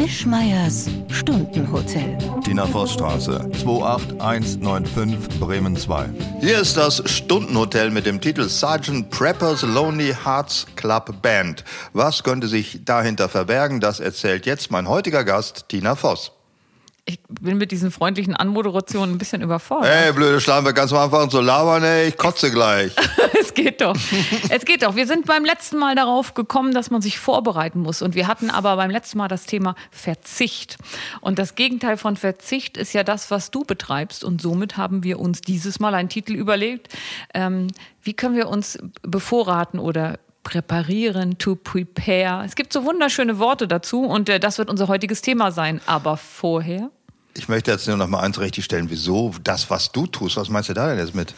Wischmeiers Stundenhotel. Tina Vossstraße, 28195 Bremen 2. Hier ist das Stundenhotel mit dem Titel Sergeant Prepper's Lonely Hearts Club Band. Was könnte sich dahinter verbergen? Das erzählt jetzt mein heutiger Gast, Tina Voss. Ich bin mit diesen freundlichen Anmoderationen ein bisschen überfordert. Ey, blöde Schlampe, ganz am Anfang so labern, ey, ich kotze gleich. es geht doch. Es geht doch. Wir sind beim letzten Mal darauf gekommen, dass man sich vorbereiten muss. Und wir hatten aber beim letzten Mal das Thema Verzicht. Und das Gegenteil von Verzicht ist ja das, was du betreibst. Und somit haben wir uns dieses Mal einen Titel überlegt. Ähm, wie können wir uns bevorraten oder präparieren, to prepare. Es gibt so wunderschöne Worte dazu und äh, das wird unser heutiges Thema sein. Aber vorher ich möchte jetzt nur noch mal eins richtigstellen. Wieso das, was du tust? Was meinst du da denn jetzt mit?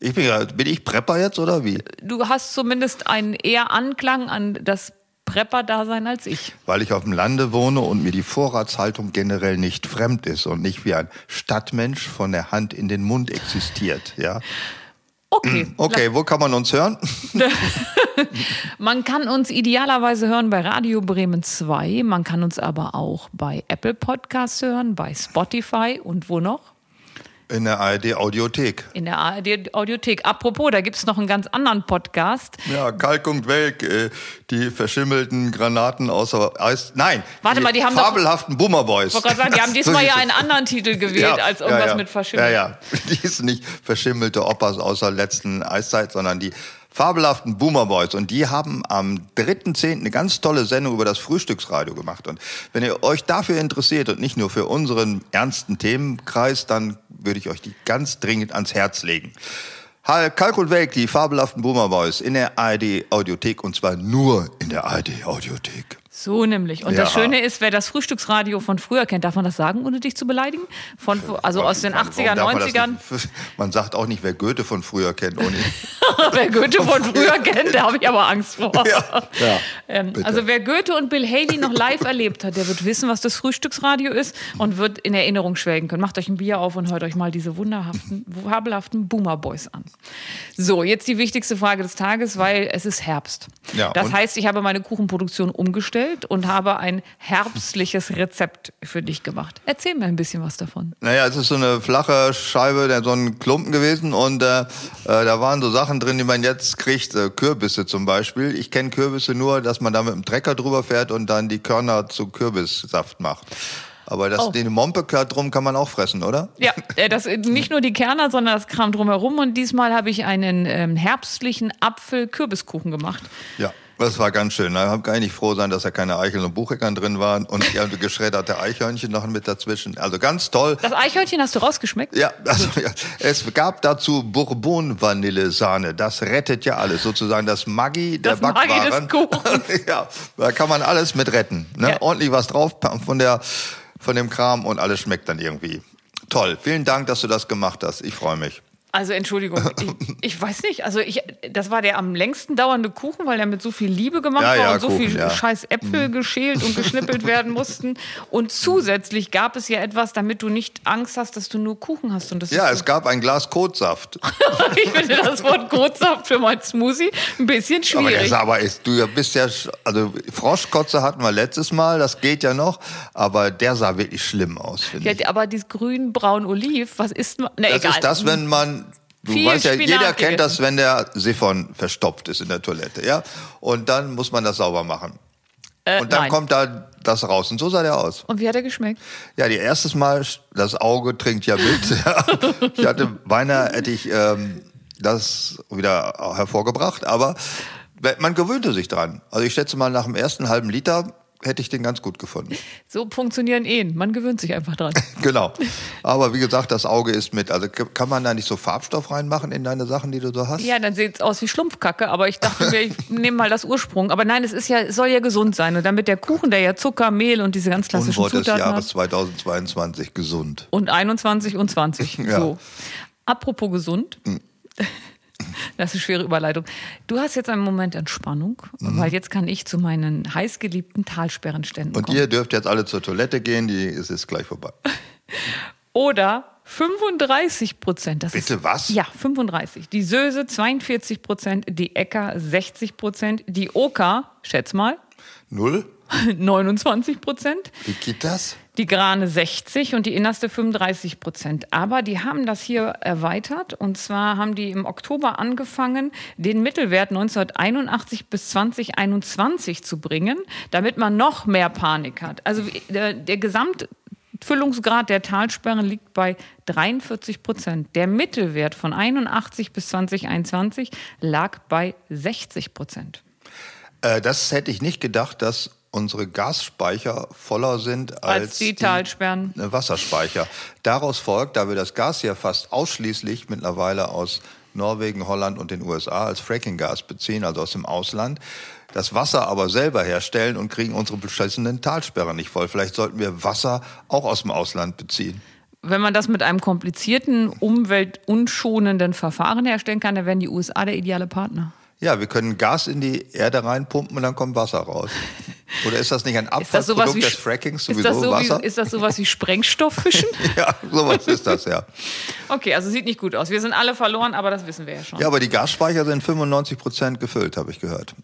Ich bin, ja, bin ich Prepper jetzt oder wie? Du hast zumindest einen eher Anklang an das Prepper-Dasein als ich. Weil ich auf dem Lande wohne und mir die Vorratshaltung generell nicht fremd ist und nicht wie ein Stadtmensch von der Hand in den Mund existiert, ja. Okay. Okay, wo kann man uns hören? man kann uns idealerweise hören bei Radio Bremen 2. Man kann uns aber auch bei Apple Podcasts hören, bei Spotify und wo noch? In der ARD Audiothek. In der ARD Audiothek. Apropos, da gibt es noch einen ganz anderen Podcast. Ja, Kalk und Welk, äh, die verschimmelten Granaten außer Eis. Nein, Warte die mal, die haben fabelhaften doch, Boomerboys. Ich sagen, die haben diesmal ja einen anderen Titel gewählt ja, als irgendwas ja, ja. mit verschimmelt. Ja, ja. Die ist nicht verschimmelte Oppas außer letzten Eiszeit, sondern die fabelhaften Boomer Boys. Und die haben am 3.10. eine ganz tolle Sendung über das Frühstücksradio gemacht. Und wenn ihr euch dafür interessiert und nicht nur für unseren ernsten Themenkreis, dann würde ich euch die ganz dringend ans Herz legen. Kalk und Welk, die fabelhaften Boomer Boys in der ARD Audiothek und zwar nur in der ARD Audiothek. So nämlich. Und ja. das Schöne ist, wer das Frühstücksradio von früher kennt, darf man das sagen, ohne dich zu beleidigen? Von, also aus den 80er, 90ern. Man sagt auch nicht, wer Goethe von früher kennt. Ohne wer Goethe von früher kennt, da habe ich aber Angst vor. Ja. Ja, ähm, also wer Goethe und Bill Haley noch live erlebt hat, der wird wissen, was das Frühstücksradio ist und wird in Erinnerung schwelgen können. Macht euch ein Bier auf und hört euch mal diese wunderhaften, fabelhaften Boomer Boys an. So, jetzt die wichtigste Frage des Tages, weil es ist Herbst. Ja, das heißt, ich habe meine Kuchenproduktion umgestellt und habe ein herbstliches Rezept für dich gemacht. Erzähl mir ein bisschen was davon. Naja, es ist so eine flache Scheibe, so ein Klumpen gewesen und äh, äh, da waren so Sachen drin, die man jetzt kriegt, äh, Kürbisse zum Beispiel. Ich kenne Kürbisse nur, dass man da mit dem Trecker drüber fährt und dann die Körner zu Kürbissaft macht. Aber das, oh. den Mompe drum kann man auch fressen, oder? Ja, äh, das, nicht nur die Kerner, sondern das Kram drumherum. Und diesmal habe ich einen ähm, herbstlichen Apfel-Kürbiskuchen gemacht. Ja. Das war ganz schön. Da kann ich nicht froh sein, dass da keine Eicheln und Bucheckern drin waren und die geschredderte Eichhörnchen noch mit dazwischen. Also ganz toll. Das Eichhörnchen hast du rausgeschmeckt? Ja, also, ja. es gab dazu Bourbon-Vanille-Sahne. Das rettet ja alles. Sozusagen das Maggi der das Backwaren. Maggi des Kuchens. ja, da kann man alles mit retten. Ne? Ja. Ordentlich was drauf von, der, von dem Kram und alles schmeckt dann irgendwie. Toll. Vielen Dank, dass du das gemacht hast. Ich freue mich. Also Entschuldigung, ich, ich, weiß nicht. Also ich, das war der am längsten dauernde Kuchen, weil er mit so viel Liebe gemacht ja, war ja, und so Kuchen, viel ja. scheiß Äpfel mhm. geschält und geschnippelt werden mussten. Und zusätzlich gab es ja etwas, damit du nicht Angst hast, dass du nur Kuchen hast. Und das ja, so es gab ein Glas Kotsaft. ich finde das Wort Kotsaft für mein Smoothie ein bisschen schwierig. Aber, aber du bist ja, also Froschkotze hatten wir letztes Mal, das geht ja noch, aber der sah wirklich schlimm aus, finde ja, ich. Aber dieses grün-braun-oliv, was ist man? Na, das egal. ist das, wenn man Du Viel weißt ja, jeder kennt das, wenn der Siphon verstopft ist in der Toilette, ja? Und dann muss man das sauber machen. Äh, und dann nein. kommt da das raus. Und so sah der aus. Und wie hat er geschmeckt? Ja, die erstes Mal, das Auge trinkt ja mit. ja. Ich hatte beinahe, hätte ich ähm, das wieder hervorgebracht, aber man gewöhnte sich dran. Also ich schätze mal, nach dem ersten halben Liter hätte ich den ganz gut gefunden. So funktionieren Ehen. Man gewöhnt sich einfach dran. genau. Aber wie gesagt, das Auge ist mit. Also kann man da nicht so Farbstoff reinmachen in deine Sachen, die du so hast? Ja, dann sieht es aus wie Schlumpfkacke. Aber ich dachte mir, ich nehme mal das Ursprung. Aber nein, es ist ja, es soll ja gesund sein. Und damit der Kuchen, der ja Zucker, Mehl und diese ganz klassischen Unwort Zutaten des Jahres 2022 gesund. Und 21 und 20. ja. So. Apropos gesund. Hm. Das ist eine schwere Überleitung. Du hast jetzt einen Moment Entspannung, mhm. weil jetzt kann ich zu meinen heißgeliebten Talsperrenständen Und kommen. ihr dürft jetzt alle zur Toilette gehen, die ist jetzt gleich vorbei. Oder 35 Prozent. Bitte ist, was? Ja, 35. Die Söse 42 Prozent, die Äcker 60 Prozent, die Oka, schätz mal. Null? 29 Prozent. Wie geht das? Die Grane 60 und die Innerste 35 Prozent. Aber die haben das hier erweitert. Und zwar haben die im Oktober angefangen, den Mittelwert 1981 bis 2021 zu bringen, damit man noch mehr Panik hat. Also der, der Gesamtfüllungsgrad der Talsperren liegt bei 43 Prozent. Der Mittelwert von 81 bis 2021 lag bei 60 Prozent. Äh, das hätte ich nicht gedacht, dass unsere Gasspeicher voller sind als, als die, die Talsperren. Wasserspeicher. Daraus folgt, da wir das Gas hier fast ausschließlich mittlerweile aus Norwegen, Holland und den USA als Frackinggas beziehen, also aus dem Ausland, das Wasser aber selber herstellen und kriegen unsere beschissenen Talsperren nicht voll. Vielleicht sollten wir Wasser auch aus dem Ausland beziehen. Wenn man das mit einem komplizierten, umweltunschonenden Verfahren herstellen kann, dann wären die USA der ideale Partner. Ja, wir können Gas in die Erde reinpumpen und dann kommt Wasser raus. Oder ist das nicht ein Abfallprodukt des Frackings sowieso ist das so Wasser? Wie, ist das sowas wie Sprengstofffischen? ja, sowas ist das, ja. Okay, also sieht nicht gut aus. Wir sind alle verloren, aber das wissen wir ja schon. Ja, aber die Gasspeicher sind 95 Prozent gefüllt, habe ich gehört.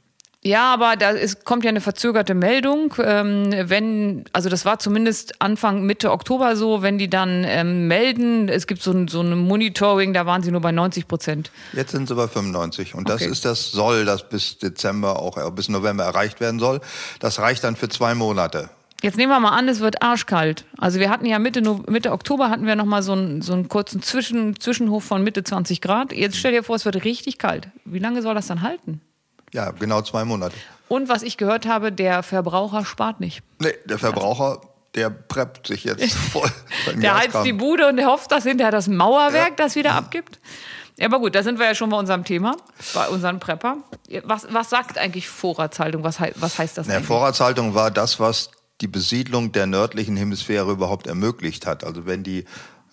Ja, aber da ist, kommt ja eine verzögerte Meldung. Ähm, wenn, also das war zumindest Anfang Mitte Oktober so, wenn die dann ähm, melden, es gibt so ein, so ein Monitoring, da waren sie nur bei 90 Prozent. Jetzt sind sie bei 95 und das okay. ist das Soll, das bis Dezember auch äh, bis November erreicht werden soll. Das reicht dann für zwei Monate. Jetzt nehmen wir mal an, es wird arschkalt. Also wir hatten ja Mitte, Mitte Oktober hatten wir noch mal so einen, so einen kurzen Zwischen, Zwischenhof von Mitte 20 Grad. Jetzt stell dir vor, es wird richtig kalt. Wie lange soll das dann halten? Ja, genau zwei Monate. Und was ich gehört habe, der Verbraucher spart nicht. Nee, der Verbraucher, der preppt sich jetzt voll. der heizt die Bude und hofft, dass hinterher das Mauerwerk ja. das wieder abgibt. Ja, aber gut, da sind wir ja schon bei unserem Thema, bei unseren Prepper. Was, was sagt eigentlich Vorratshaltung? Was, was heißt das? Na, Vorratshaltung war das, was die Besiedlung der nördlichen Hemisphäre überhaupt ermöglicht hat. Also wenn die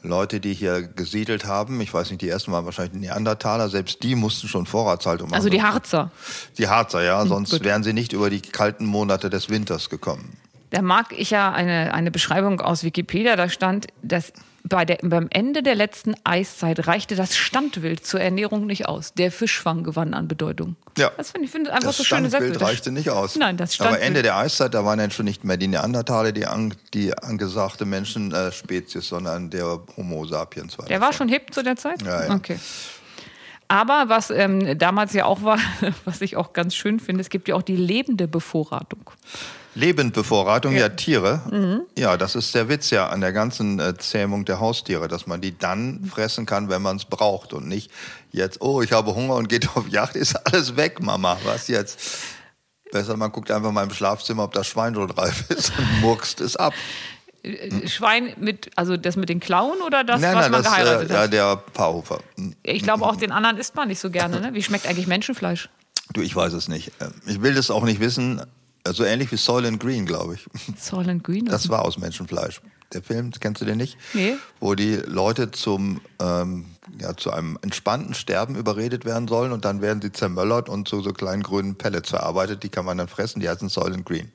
Leute, die hier gesiedelt haben. Ich weiß nicht, die ersten waren wahrscheinlich Neandertaler. Selbst die mussten schon Vorratshaltung machen. Also die Harzer. Die Harzer, ja. Hm, sonst gut. wären sie nicht über die kalten Monate des Winters gekommen. Da mag ich ja eine, eine Beschreibung aus Wikipedia. Da stand, dass bei der, beim Ende der letzten Eiszeit reichte das Standwild zur Ernährung nicht aus. Der Fischfang gewann an Bedeutung. Ja. Das finde ich find einfach das so schöne Sätze. Das reichte nicht aus. Nein, das Standwild. Aber Ende der Eiszeit, da waren dann schon nicht mehr die Neandertaler die, an, die angesagte Menschenspezies, sondern der Homo sapiens war Der war schon hip zu der Zeit? Ja, ja. Okay. Aber was ähm, damals ja auch war, was ich auch ganz schön finde, es gibt ja auch die lebende Bevorratung. Lebendbevorratung, ja, ja Tiere. Mhm. Ja, das ist der Witz ja an der ganzen äh, Zähmung der Haustiere, dass man die dann fressen kann, wenn man es braucht und nicht jetzt, oh, ich habe Hunger und geht auf Yacht, ist alles weg, Mama. Was jetzt? Besser, man guckt einfach mal im Schlafzimmer, ob das Schwein schon reif ist und murkst es ab. Äh, Schwein mit, also das mit den Klauen oder das, nein, was nein, man das, geheiratet äh, hat? Ja, der Paarhofer. Ich glaube auch den anderen isst man nicht so gerne. Ne? Wie schmeckt eigentlich Menschenfleisch? Du, ich weiß es nicht. Ähm, ich will das auch nicht wissen. So ähnlich wie Soylent Green, glaube ich. Soylent Green? Das war aus Menschenfleisch. Der Film, kennst du den nicht? Nee. Wo die Leute zum, ähm, ja, zu einem entspannten Sterben überredet werden sollen und dann werden sie zermöllert und zu so kleinen grünen Pellets verarbeitet. Die kann man dann fressen, die heißen Soylent Green.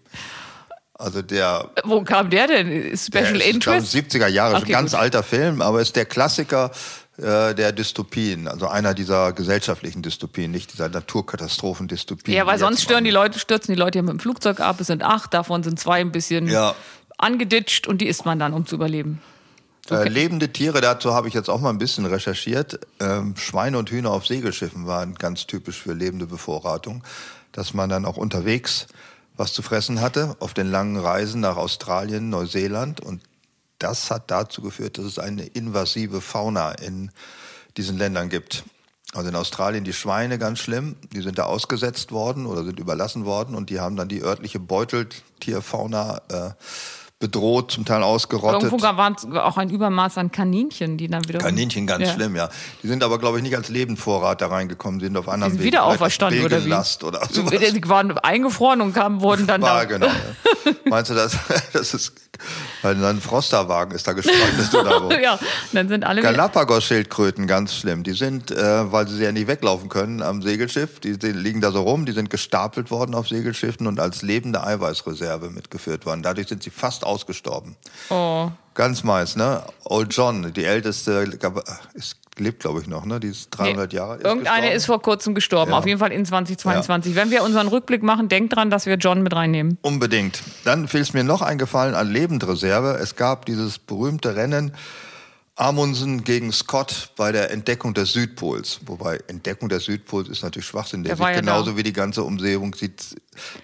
Also der. Wo kam der denn? Special der ist, Interest? Ich glaube, 70er Jahre, okay, ein ganz gut. alter Film, aber ist der Klassiker äh, der Dystopien, also einer dieser gesellschaftlichen Dystopien, nicht dieser Naturkatastrophen-Dystopien. Ja, weil sonst stören die Leute, stürzen die Leute ja mit dem Flugzeug ab. Es sind acht, davon sind zwei ein bisschen ja. angeditscht und die isst man dann, um zu überleben. Okay. Äh, lebende Tiere, dazu habe ich jetzt auch mal ein bisschen recherchiert. Ähm, Schweine und Hühner auf Segelschiffen waren ganz typisch für lebende Bevorratung, dass man dann auch unterwegs was zu fressen hatte auf den langen Reisen nach Australien, Neuseeland und das hat dazu geführt, dass es eine invasive Fauna in diesen Ländern gibt. Also in Australien die Schweine ganz schlimm, die sind da ausgesetzt worden oder sind überlassen worden und die haben dann die örtliche Beuteltierfauna äh, bedroht, zum Teil ausgerottet. Irgendwo war auch ein Übermaß an Kaninchen, die dann wieder. Kaninchen ganz ja. schlimm, ja. Die sind aber, glaube ich, nicht als Lebendvorrat da reingekommen, die sind auf anderen Wegen. Wieder auferstanden oder wie? Oder sowas. Die waren eingefroren und kamen, wurden dann war, da. genau. Meinst du, das, das ist ein Frosterwagen ist da gestrandet oder wo. ja, dann sind alle. Galapagos-Schildkröten ganz schlimm. Die sind, äh, weil sie ja nicht weglaufen können am Segelschiff, die, die, liegen da so rum, die sind gestapelt worden auf Segelschiffen und als lebende Eiweißreserve mitgeführt worden. Dadurch sind sie fast ausgestorben. Oh. Ganz meist, ne? Old John, die älteste, ist lebt, glaube ich, noch, ne? Die ist 300 nee, Jahre. Ist Irgendeine gestorben. ist vor kurzem gestorben, ja. auf jeden Fall in 2022. Ja. Wenn wir unseren Rückblick machen, denkt dran, dass wir John mit reinnehmen. Unbedingt. Dann ist mir noch eingefallen an Lebendreserve. Es gab dieses berühmte Rennen Amundsen gegen Scott bei der Entdeckung des Südpols. Wobei Entdeckung des Südpols ist natürlich Schwachsinn. Der, der sieht ja genauso da. wie die ganze Umsehung sieht.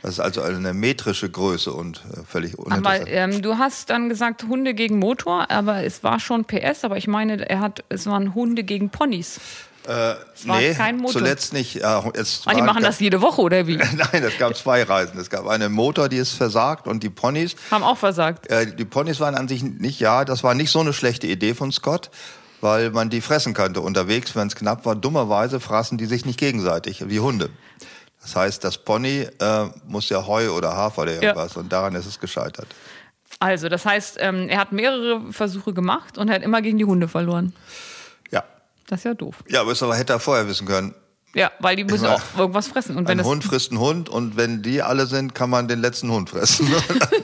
Das ist also eine metrische Größe und äh, völlig uninteressant. Aber ähm, du hast dann gesagt Hunde gegen Motor, aber es war schon PS. Aber ich meine, er hat, es waren Hunde gegen Ponys. Äh, nee, zuletzt nicht. Äh, es ah, die machen das jede Woche oder wie? Nein, es gab zwei Reisen. Es gab eine Motor, die ist versagt und die Ponys. Haben auch versagt. Äh, die Ponys waren an sich nicht, ja, das war nicht so eine schlechte Idee von Scott, weil man die fressen könnte unterwegs, wenn es knapp war. Dummerweise fraßen die sich nicht gegenseitig, wie Hunde. Das heißt, das Pony äh, muss ja Heu oder Hafer oder irgendwas ja. und daran ist es gescheitert. Also, das heißt, ähm, er hat mehrere Versuche gemacht und er hat immer gegen die Hunde verloren. Das ist ja doof. Ja, aber das hätte er vorher wissen können. Ja, weil die müssen meine, auch irgendwas fressen. Und wenn ein Hund frisst einen Hund und wenn die alle sind, kann man den letzten Hund fressen.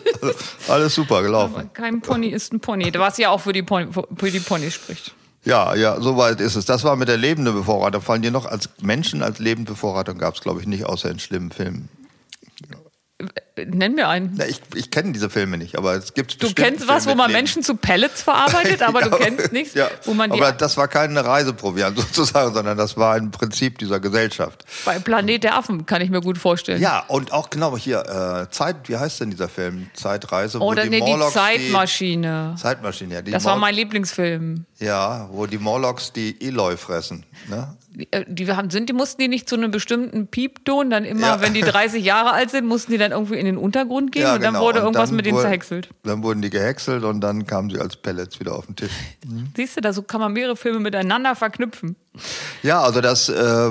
Alles super gelaufen. Aber kein Pony ist ein Pony, was ja auch für die, Pony, für die Ponys spricht. Ja, ja, soweit ist es. Das war mit der lebenden Bevorratung. Fallen dir noch als Menschen als lebende Bevorratung gab es, glaube ich, nicht, außer in schlimmen Filmen. Nenn mir einen. Na, ich ich kenne diese Filme nicht, aber es gibt Du kennst was, wo man Leben. Menschen zu Pellets verarbeitet, aber du kennst nichts, ja. wo man Aber das war keine Reiseproviant sozusagen, sondern das war ein Prinzip dieser Gesellschaft. Bei Planet der Affen kann ich mir gut vorstellen. Ja, und auch genau hier äh, Zeit, wie heißt denn dieser Film? Zeitreise, wo Oder die, nee, Morlocks die Zeitmaschine. Die, Zeitmaschine, ja. Die das Mor war mein Lieblingsfilm. Ja, wo die Morlocks die Eloy fressen. Ne? Äh, die, haben, sind, die mussten die nicht zu einem bestimmten Piepton, dann immer, ja. wenn die 30 Jahre alt sind, mussten die dann irgendwie in den Untergrund gehen ja, und genau. dann wurde und irgendwas dann mit denen zerhäckselt. Dann wurden die gehäckselt und dann kamen sie als Pellets wieder auf den Tisch. Mhm. Siehst du, da so kann man mehrere Filme miteinander verknüpfen. Ja, also das, äh,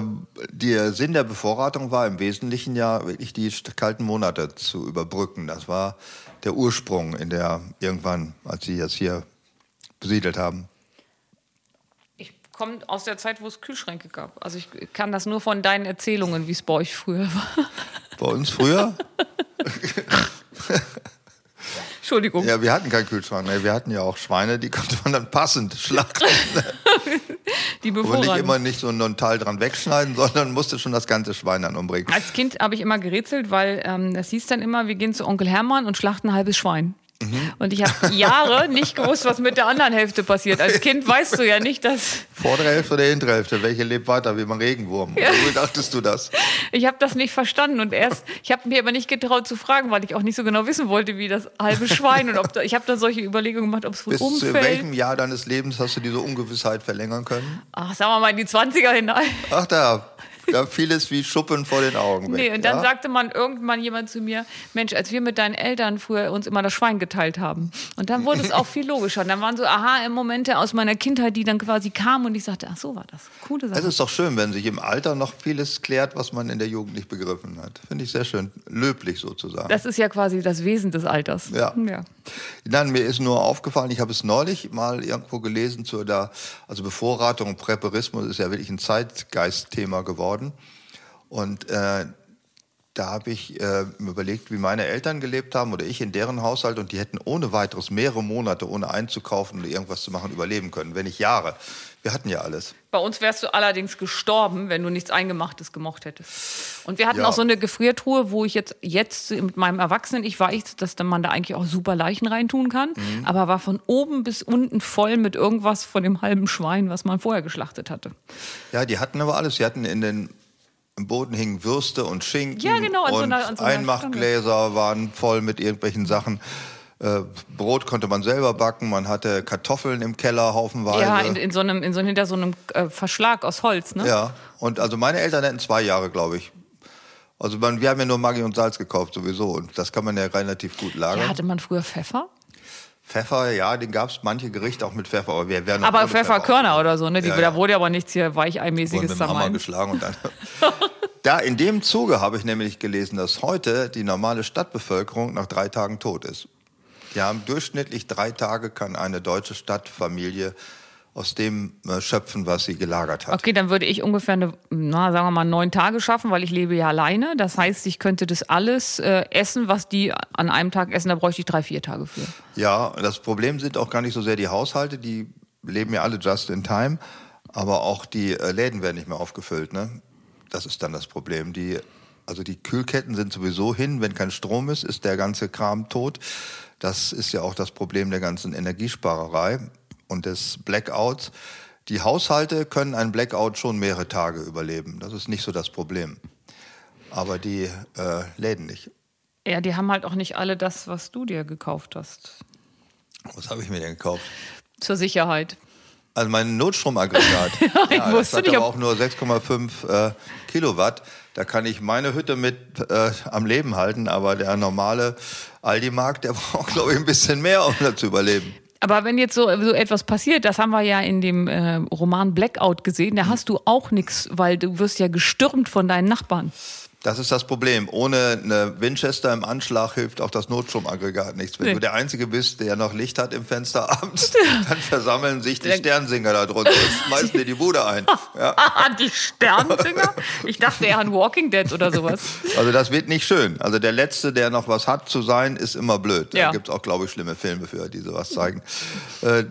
der Sinn der Bevorratung war im Wesentlichen ja wirklich die kalten Monate zu überbrücken. Das war der Ursprung in der irgendwann, als sie jetzt hier besiedelt haben kommt aus der Zeit, wo es Kühlschränke gab. Also ich kann das nur von deinen Erzählungen, wie es bei euch früher war. Bei uns früher? Entschuldigung. Ja, wir hatten keinen Kühlschrank. Ne? Wir hatten ja auch Schweine, die konnte man dann passend schlachten. die Und nicht immer nicht so einen Teil dran wegschneiden, sondern musste schon das ganze Schwein dann umbringen. Als Kind habe ich immer gerätselt, weil ähm, das hieß dann immer, wir gehen zu Onkel Hermann und schlachten ein halbes Schwein. Mhm. Und ich habe Jahre nicht gewusst, was mit der anderen Hälfte passiert. Als Kind weißt du ja nicht, dass. Vordere Hälfte oder hintere Hälfte? Welche lebt weiter wie ein Regenwurm? Ja. Wie dachtest du das? Ich habe das nicht verstanden und erst, ich habe mir aber nicht getraut zu fragen, weil ich auch nicht so genau wissen wollte, wie das halbe Schwein und ob da, ich habe da solche Überlegungen gemacht, ob es wohl Bis umfällt. In welchem Jahr deines Lebens hast du diese Ungewissheit verlängern können? Ach, sagen wir mal in die 20er hinein. Ach da, da fiel es wie Schuppen vor den Augen. Nee, und dann ja? sagte man irgendwann jemand zu mir, Mensch, als wir mit deinen Eltern früher uns immer das Schwein geteilt haben. Und dann wurde es auch viel logischer. Und dann waren so Aha-Momente aus meiner Kindheit, die dann quasi kamen und ich sagte, ach so war das. Coole Sache. Es ist doch schön, wenn sich im Alter noch vieles klärt, was man in der Jugend nicht begriffen hat. Finde ich sehr schön. Löblich sozusagen. Das ist ja quasi das Wesen des Alters. Ja. ja. Nein, mir ist nur aufgefallen, ich habe es neulich mal irgendwo gelesen zu der, also Bevorratung und Präparismus ist ja wirklich ein Zeitgeistthema geworden. Und äh, da habe ich äh, mir überlegt, wie meine Eltern gelebt haben oder ich in deren Haushalt und die hätten ohne weiteres mehrere Monate ohne einzukaufen oder irgendwas zu machen überleben können, wenn nicht Jahre. Wir hatten ja alles. Bei uns wärst du allerdings gestorben, wenn du nichts Eingemachtes gemocht hättest. Und wir hatten ja. auch so eine Gefriertruhe, wo ich jetzt, jetzt mit meinem Erwachsenen, ich weiß, dass man da eigentlich auch super Leichen reintun kann, mhm. aber war von oben bis unten voll mit irgendwas von dem halben Schwein, was man vorher geschlachtet hatte. Ja, die hatten aber alles. Sie hatten in den im Boden hingen Würste und Schinken ja, genau, und so einer, so Einmachgläser waren voll mit irgendwelchen Sachen. Äh, Brot konnte man selber backen, man hatte Kartoffeln im Keller haufenweise. Ja, in, in so einem, in so, hinter so einem äh, Verschlag aus Holz, ne? Ja, und also meine Eltern hätten zwei Jahre, glaube ich. Also man, wir haben ja nur Maggi und Salz gekauft sowieso und das kann man ja relativ gut lagern. Ja, hatte man früher Pfeffer? Pfeffer, ja, den gab es manche Gerichte auch mit Pfeffer, aber wir werden Aber Pfefferkörner oder so, ne? Die, ja, ja. Da wurde aber nichts hier weicheimäßiges Hammer geschlagen und dann. da in dem Zuge habe ich nämlich gelesen, dass heute die normale Stadtbevölkerung nach drei Tagen tot ist. Haben durchschnittlich drei Tage kann eine deutsche Stadtfamilie aus dem äh, schöpfen, was sie gelagert hat. Okay, dann würde ich ungefähr eine, na, sagen wir mal, neun Tage schaffen, weil ich lebe ja alleine. Das heißt, ich könnte das alles äh, essen, was die an einem Tag essen. Da bräuchte ich drei, vier Tage für. Ja, das Problem sind auch gar nicht so sehr die Haushalte, die leben ja alle just in time. Aber auch die äh, Läden werden nicht mehr aufgefüllt. Ne? Das ist dann das Problem. Die, also die Kühlketten sind sowieso hin. Wenn kein Strom ist, ist der ganze Kram tot. Das ist ja auch das Problem der ganzen Energiesparerei und des Blackouts. Die Haushalte können einen Blackout schon mehrere Tage überleben. Das ist nicht so das Problem. Aber die äh, Läden nicht. Ja, die haben halt auch nicht alle das, was du dir gekauft hast. Was habe ich mir denn gekauft? Zur Sicherheit. Also mein Notstromaggregat. ja, ich ja, das hat nicht, aber auch nur 6,5 äh, Kilowatt. Da kann ich meine Hütte mit äh, am Leben halten, aber der normale Aldi-Markt, der braucht, glaube ich, ein bisschen mehr, um da zu überleben. Aber wenn jetzt so, so etwas passiert, das haben wir ja in dem äh, Roman Blackout gesehen, da hast du auch nichts, weil du wirst ja gestürmt von deinen Nachbarn. Das ist das Problem. Ohne eine Winchester im Anschlag hilft auch das Notstromaggregat nichts. Wenn nee. du der Einzige bist, der noch Licht hat im Fenster abends, dann versammeln sich die Sternsinger da drunter und schmeißen dir die Bude ein. Ja. die Sternsinger? Ich dachte eher an Walking Dead oder sowas. Also das wird nicht schön. Also der Letzte, der noch was hat zu sein, ist immer blöd. Ja. Da gibt es auch, glaube ich, schlimme Filme für, die sowas zeigen. Äh,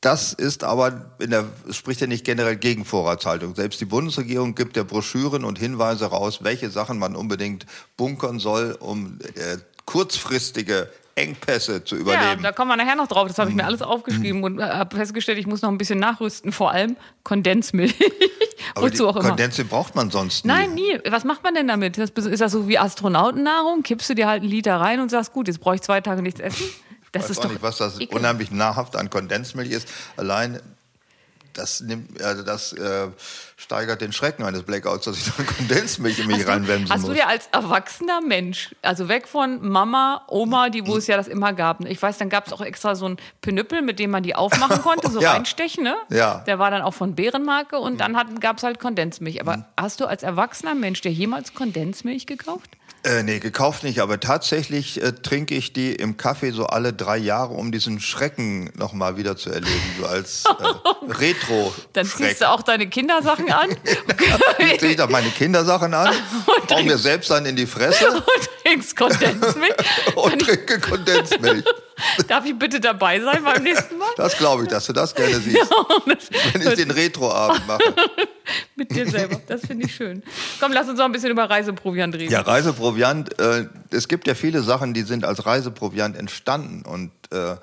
das ist aber, in der, es spricht ja nicht generell gegen Vorratshaltung. Selbst die Bundesregierung gibt ja Broschüren und Hinweise raus, welche Sachen man unbedingt bunkern soll, um äh, kurzfristige Engpässe zu überleben. Ja, da kommen wir nachher noch drauf. Das habe ich mir mhm. alles aufgeschrieben und habe festgestellt, ich muss noch ein bisschen nachrüsten. Vor allem Kondensmilch. Wozu auch immer. Kondensmilch braucht man sonst nie. Nein, nie. Was macht man denn damit? ist das so wie Astronautennahrung? Kippst du dir halt einen Liter rein und sagst, gut, jetzt brauche ich zwei Tage nichts essen? Das weiß ist auch doch nicht, was das ekel. unheimlich nahrhaft an Kondensmilch ist. Allein das nimmt, also das äh, steigert den Schrecken eines Blackouts, dass ich dann Kondensmilch in mich reinwemsen muss. Hast du dir als erwachsener Mensch, also weg von Mama, Oma, die wo es ja das immer gab. Ich weiß, dann gab es auch extra so ein Pinüppel, mit dem man die aufmachen konnte, so ja. reinstechen, ne? Ja. Der war dann auch von Bärenmarke und dann gab es halt Kondensmilch. Aber mhm. hast du als erwachsener Mensch dir jemals Kondensmilch gekauft? Äh, nee, gekauft nicht, aber tatsächlich äh, trinke ich die im Kaffee so alle drei Jahre, um diesen Schrecken nochmal wieder zu erleben, so als äh, retro -Schreck. Dann ziehst du auch deine Kindersachen an? dann ziehe ich dann meine Kindersachen an, hau mir selbst dann in die Fresse. Trinkst Kondensmilch. und trinke Kondensmilch. Darf ich bitte dabei sein beim nächsten Mal? Das glaube ich, dass du das gerne siehst. Ja, wenn ich den Retroabend mache. Mit dir selber, das finde ich schön. Komm, lass uns noch ein bisschen über Reiseproviant reden. Ja, Reiseproviant. Äh, es gibt ja viele Sachen, die sind als Reiseproviant entstanden und äh,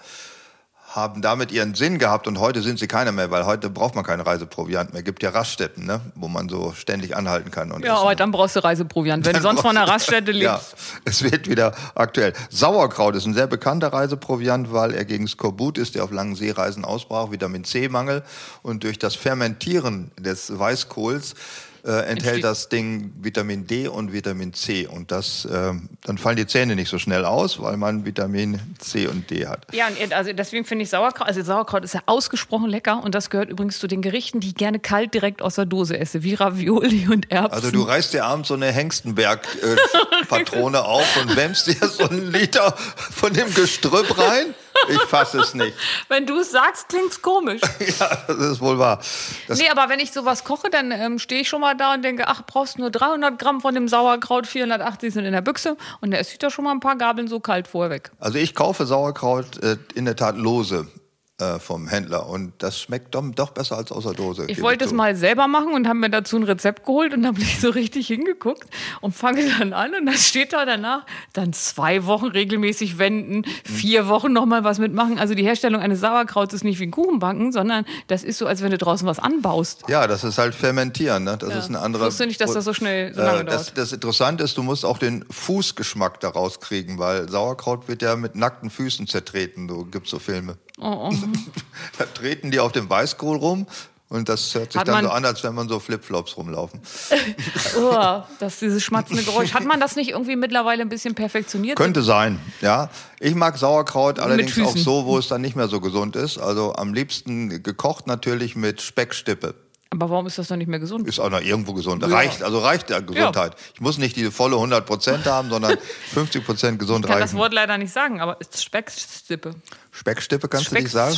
haben damit ihren Sinn gehabt und heute sind sie keiner mehr, weil heute braucht man keinen Reiseproviant mehr. Gibt ja Raststätten, ne? wo man so ständig anhalten kann. Und ja, aber dann brauchst du Reiseproviant, wenn du sonst von einer Raststätte lebst. Ja, es wird wieder aktuell. Sauerkraut ist ein sehr bekannter Reiseproviant, weil er gegen Skorbut ist, der auf langen Seereisen ausbrach, Vitamin C-Mangel und durch das Fermentieren des Weißkohls äh, enthält das Ding Vitamin D und Vitamin C. Und das, äh, dann fallen die Zähne nicht so schnell aus, weil man Vitamin C und D hat. Ja, und also deswegen finde ich Sauerkraut, also Sauerkraut ist ja ausgesprochen lecker und das gehört übrigens zu den Gerichten, die ich gerne kalt direkt aus der Dose esse, wie Ravioli und Erbsen. Also du reißt dir abends so eine Hengstenberg-Patrone äh, auf und wämmst dir so einen Liter von dem Gestrüpp rein. Ich fasse es nicht. Wenn du es sagst, klingt es komisch. ja, das ist wohl wahr. Das nee, aber wenn ich sowas koche, dann ähm, stehe ich schon mal da und denke, ach, brauchst nur 300 Gramm von dem Sauerkraut, 480 sind in der Büchse und der ist da schon mal ein paar Gabeln so kalt vorher weg. Also ich kaufe Sauerkraut äh, in der Tat lose äh, vom Händler. Und das schmeckt doch, doch besser als aus der Dose. Ich wollte es mal selber machen und habe mir dazu ein Rezept geholt und habe nicht so richtig hingeguckt und fange dann an und dann steht da danach, dann zwei Wochen regelmäßig wenden, vier Wochen nochmal was mitmachen. Also die Herstellung eines Sauerkrauts ist nicht wie ein Kuchenbacken, sondern das ist so, als wenn du draußen was anbaust. Ja, das ist halt fermentieren. Ne? Das ja. ist eine andere. Ich wusste nicht, dass das so schnell so lange äh, das, das Interessante ist, du musst auch den Fußgeschmack daraus kriegen, weil Sauerkraut wird ja mit nackten Füßen zertreten. Du gibst so Filme. Oh, oh. da treten die auf dem Weißkohl rum und das hört sich Hat dann so an, als wenn man so Flipflops rumlaufen. oh, das ist dieses schmatzende Geräusch. Hat man das nicht irgendwie mittlerweile ein bisschen perfektioniert? Könnte sein, ja. Ich mag Sauerkraut allerdings auch so, wo es dann nicht mehr so gesund ist. Also am liebsten gekocht natürlich mit Speckstippe. Aber warum ist das dann nicht mehr gesund? Ist auch noch irgendwo gesund. Ja. Reicht, also reicht der Gesundheit. Ja. Ich muss nicht diese volle 100 Prozent haben, sondern 50 Prozent gesund ich kann reichen. das Wort leider nicht sagen, aber ist Speckstippe. Speckstippe kannst Speck, du nicht sagen?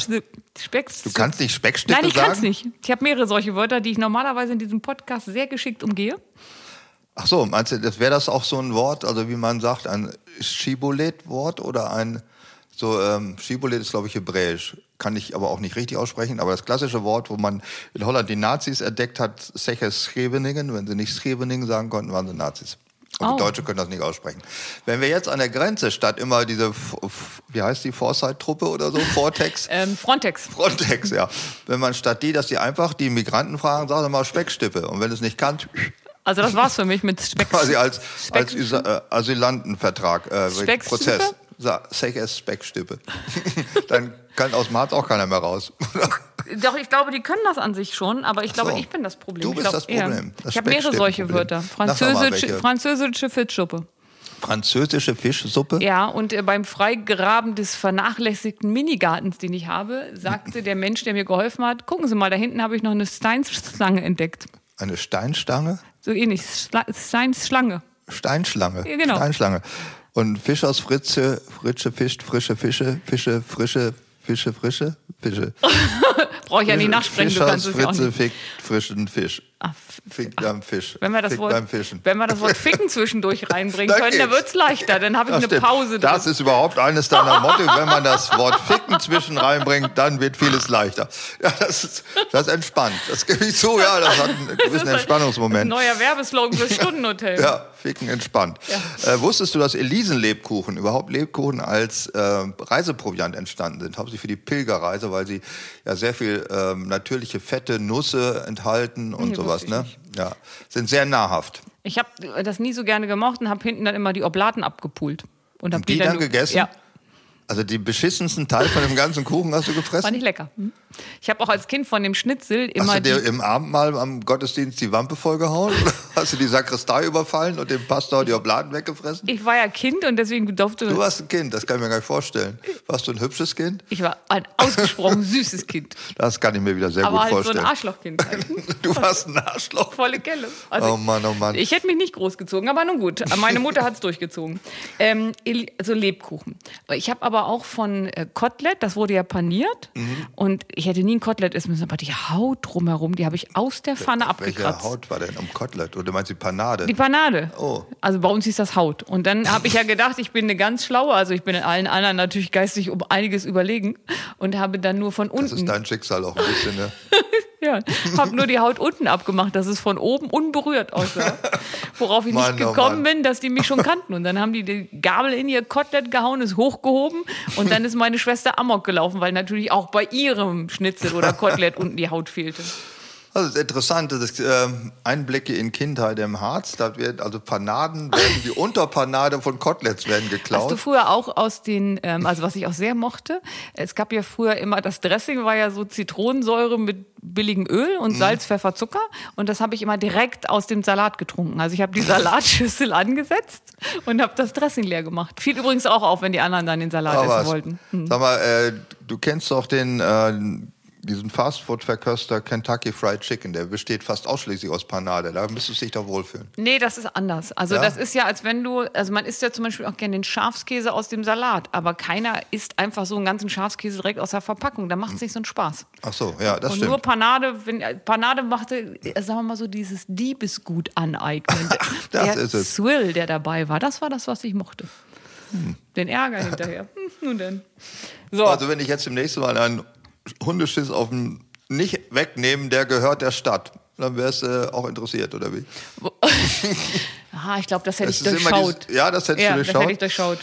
Speckstippe. Du kannst nicht Speckstippe sagen? Nein, ich kann es nicht. Ich habe mehrere solche Wörter, die ich normalerweise in diesem Podcast sehr geschickt umgehe. Ach so, meinst du, das wäre das auch so ein Wort, also wie man sagt, ein Schibolet-Wort oder ein so, ähm, Schibolet ist, glaube ich, hebräisch. kann ich aber auch nicht richtig aussprechen, aber das klassische Wort, wo man in Holland die Nazis entdeckt hat, Scheveningen. Wenn sie nicht Scheveningen sagen konnten, waren sie Nazis. Und oh. die Deutschen können das nicht aussprechen. Wenn wir jetzt an der Grenze statt immer diese, wie heißt die, Foresight-Truppe oder so, Vortex? ähm, Frontex. Frontex, ja. Wenn man statt die, dass die einfach die Migranten fragen, sagen sie mal Speckstippe. Und wenn es nicht kann, also das war's für mich mit Speck. Quasi als, als äh, Asylantenvertrag, äh, Prozess. Sech Speckstippe. Dann kann aus Marz auch keiner mehr raus. Doch, ich glaube, die können das an sich schon, aber ich glaube, so. ich bin das Problem. Du bist glaub, das Problem. Das ich habe mehrere solche Wörter. Französische, französische Fischsuppe. Französische Fischsuppe? Ja, und äh, beim Freigraben des vernachlässigten Minigartens, den ich habe, sagte der Mensch, der mir geholfen hat, gucken Sie mal, da hinten habe ich noch eine Steinsschlange entdeckt. Eine Steinstange? So ähnlich, Steinschlange. Steinschlange? Ja, genau. Steinschlange. Und Fisch aus Fritze, Fritsche fischt frische Fische, Fische, frische, Fische, frische, Fische. Brauche ich ja nicht nachsprechen, Fisch du kannst Fritze fickt frischen Fisch. Ach, Fickt am Fisch. Wenn wir das, Wort, beim Fischen. wenn wir das Wort Ficken zwischendurch reinbringen können, dann wird es leichter. Dann habe ich Das eine stimmt. Pause drin. Das ist überhaupt eines deiner Motto. Wenn man das Wort Ficken zwischen reinbringt, dann wird vieles leichter. Ja, das ist, das entspannt. Das gebe ich zu, ja, das hat einen gewissen ein Entspannungsmoment. neuer Werbeslogan fürs Stundenhotel. Ja, Ficken entspannt. Äh, wusstest du, dass Elisenlebkuchen, überhaupt Lebkuchen als äh, Reiseproviant entstanden sind? Hauptsächlich für die Pilgerreise, weil sie ja sehr viel ähm, natürliche Fette, Nüsse enthalten und Nee, sowas. Ne? Ja, sind sehr nahrhaft. Ich habe das nie so gerne gemacht und habe hinten dann immer die Oblaten abgepult. Und, Und die dann gegessen? Ja, Also die beschissensten Teil von dem ganzen Kuchen hast du gefressen? fand ich lecker. Hm. Ich habe auch als Kind von dem Schnitzel Hast immer du dir im Abendmahl am Gottesdienst die Wampe vollgehauen? Hast du die Sakristei überfallen und dem Pastor die Obladen weggefressen? Ich war ja Kind und deswegen durfte Du warst ein Kind, das kann ich mir gar nicht vorstellen. Warst du ein hübsches Kind? ich war ein ausgesprochen süßes Kind, Das kann ich mir wieder sehr aber gut halt so ein vorstellen. Arschlochkind. Halt. du warst ein Arschloch. Volle Kelle. Also Oh Mann, oh Mann. Ich hätte mich nicht großgezogen, aber nun gut. Meine Mutter hat es durchgezogen. Ähm, also Lebkuchen. Ich habe aber auch von äh, Kotelett, das wurde ja paniert. Mhm. Und ich hätte nie ein Kotelett essen müssen, aber die Haut drumherum, die habe ich aus der Pfanne Welche abgekratzt. Haut war denn am Kotelett? Oder meinst du die Panade? Die Panade. Oh. Also bei uns hieß das Haut. Und dann habe ich ja gedacht, ich bin eine ganz schlaue, also ich bin in allen anderen natürlich geistig um einiges überlegen und habe dann nur von das unten, ist dein Schicksal auch ein bisschen, ne? ja, habe nur die Haut unten abgemacht, dass es von oben unberührt aussah. Worauf ich Mann, nicht oh gekommen Mann. bin, dass die mich schon kannten. Und dann haben die die Gabel in ihr Kotelett gehauen, ist hochgehoben und dann ist meine Schwester Amok gelaufen, weil natürlich auch bei ihrem Schnitzel oder Kotelett unten die Haut fehlte. Also das ist interessant, das ist, ähm, Einblicke in Kindheit im Harz. Da wird also Panaden, werden die Unterpanade von Koteletts werden Hast du geklaut. früher auch aus den, ähm, also was ich auch sehr mochte, es gab ja früher immer, das Dressing war ja so Zitronensäure mit billigem Öl und Salz, Pfeffer, Zucker und das habe ich immer direkt aus dem Salat getrunken. Also ich habe die Salatschüssel angesetzt und habe das Dressing leer gemacht. Fiel übrigens auch auf, wenn die anderen dann den Salat Aber essen was- wollten. Hm. Sag mal, äh, du kennst doch den, äh, diesen Fastfood-Verköster Kentucky Fried Chicken. Der besteht fast ausschließlich aus Panade. Da müsstest du dich doch wohlfühlen. Nee, das ist anders. Also Ja? das ist ja, als wenn du, also man isst ja zum Beispiel auch gerne den Schafskäse aus dem Salat, aber keiner isst einfach so einen ganzen Schafskäse direkt aus der Verpackung. Da macht es nicht so einen Spaß. Ach so, ja, das Und stimmt. nur Panade, wenn, äh, Panade machte, äh, sagen wir mal so, dieses Diebesgut aneignen. Das der ist es. Swill, der dabei war, das war das, was ich mochte. Den Ärger hinterher. Hm, nun denn. So, Also wenn ich jetzt demnächst mal einen Hundeschiss auf dem nicht wegnehmen, der gehört der Stadt. Dann wärst du äh, auch interessiert, oder wie? aha, ich glaube, das hätte Es ich durchschaut. dieses- ja, das hättest ja, du das durchschaut. hätte ich durchschaut.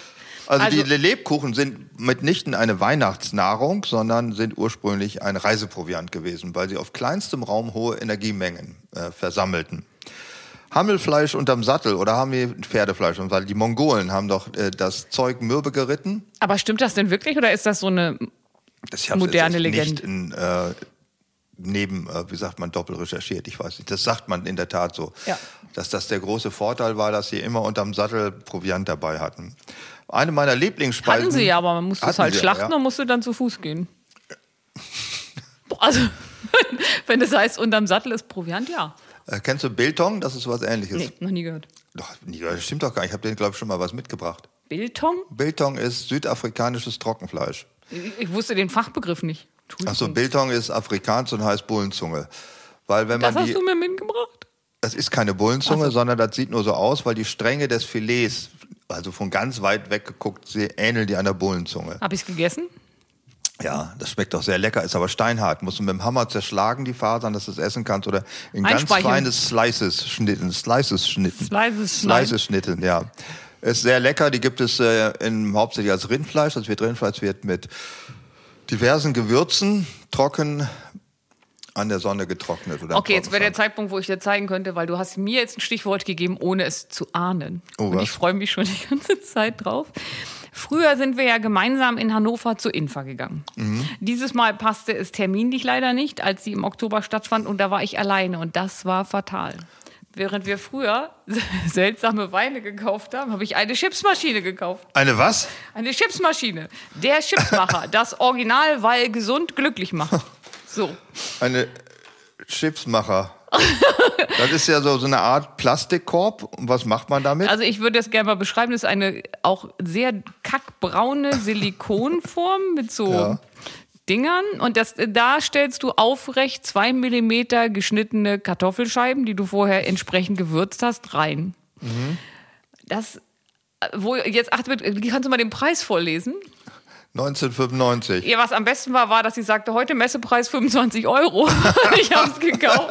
Also, Also- die Lebkuchen sind mitnichten eine Weihnachtsnahrung, sondern sind ursprünglich ein Reiseproviant gewesen, weil sie auf kleinstem Raum hohe Energiemengen äh, versammelten. Hammelfleisch unterm Sattel oder haben wir Pferdefleisch? Und weil die Mongolen haben doch äh, das Zeug mürbe geritten. Aber stimmt das denn wirklich oder ist das so eine Das hab's Moderne Legende. Nicht in, äh, neben, äh, wie sagt man, doppelt recherchiert. Ich weiß nicht. Das sagt man in der Tat so. Ja. Dass das der große Vorteil war, dass sie immer unterm Sattel Proviant dabei hatten. Eine meiner Lieblingsspeisen. Hatten sie ja, aber man musste es halt sie, schlachten ja. und musste dann zu Fuß gehen. Boah, Also, wenn es heißt, unterm Sattel ist Proviant, ja. Äh, kennst du Biltong? Das ist was ähnliches. Nee, noch nie gehört. Doch, nie, das stimmt doch gar nicht. Ich habe denen, glaube ich, schon mal was mitgebracht. Biltong? Biltong ist südafrikanisches Trockenfleisch. Ich, ich wusste den Fachbegriff nicht. Achso, Biltong ist Afrikaans und heißt Bullenzunge. Weil wenn Das man hast die, du mir mitgebracht? das ist keine Bullenzunge, sondern das sieht nur so aus, weil die Stränge des Filets, also von ganz weit weg geguckt, sie ähneln die einer Bullenzunge. Habe ich es gegessen? Ja, das schmeckt doch sehr lecker, ist aber steinhart. Musst du mit dem Hammer zerschlagen, die Fasern, dass du es essen kannst oder in ganz feine Slices schnitten. Slices schnitten. Slices, Slices schnitten, ja. Ist sehr lecker, die gibt es äh, in, hauptsächlich als Rindfleisch. Das wird Rindfleisch wird mit diversen Gewürzen trocken an der Sonne getrocknet. Oder okay, jetzt wäre der Zeitpunkt, wo ich dir zeigen könnte, weil du hast mir jetzt ein Stichwort gegeben, ohne es zu ahnen. Oh, Und ich freue mich schon die ganze Zeit drauf. Früher sind wir ja gemeinsam in Hannover zu Infa gegangen. Mhm. Dieses Mal passte es terminlich leider nicht, als sie im Oktober stattfand und da war ich alleine und das war fatal. Während wir früher seltsame Weine gekauft haben, habe ich eine Chipsmaschine gekauft. Eine was? Eine Chipsmaschine. Der Chipsmacher. das Original, weil gesund glücklich macht. So. Eine Chipsmacher. das ist ja so, so eine Art Plastikkorb. Und was macht man damit? Also ich würde das gerne mal beschreiben. Das ist eine auch sehr kackbraune Silikonform mit so ja. Dingern. Und das, da stellst du aufrecht zwei Millimeter geschnittene Kartoffelscheiben, die du vorher entsprechend gewürzt hast, rein. Mhm. Das, wo jetzt, ach, kannst du mal den Preis vorlesen? 1995. Ja, was am besten war, war, dass sie sagte, heute Messepreis 25 Euro. ich habe es gekauft.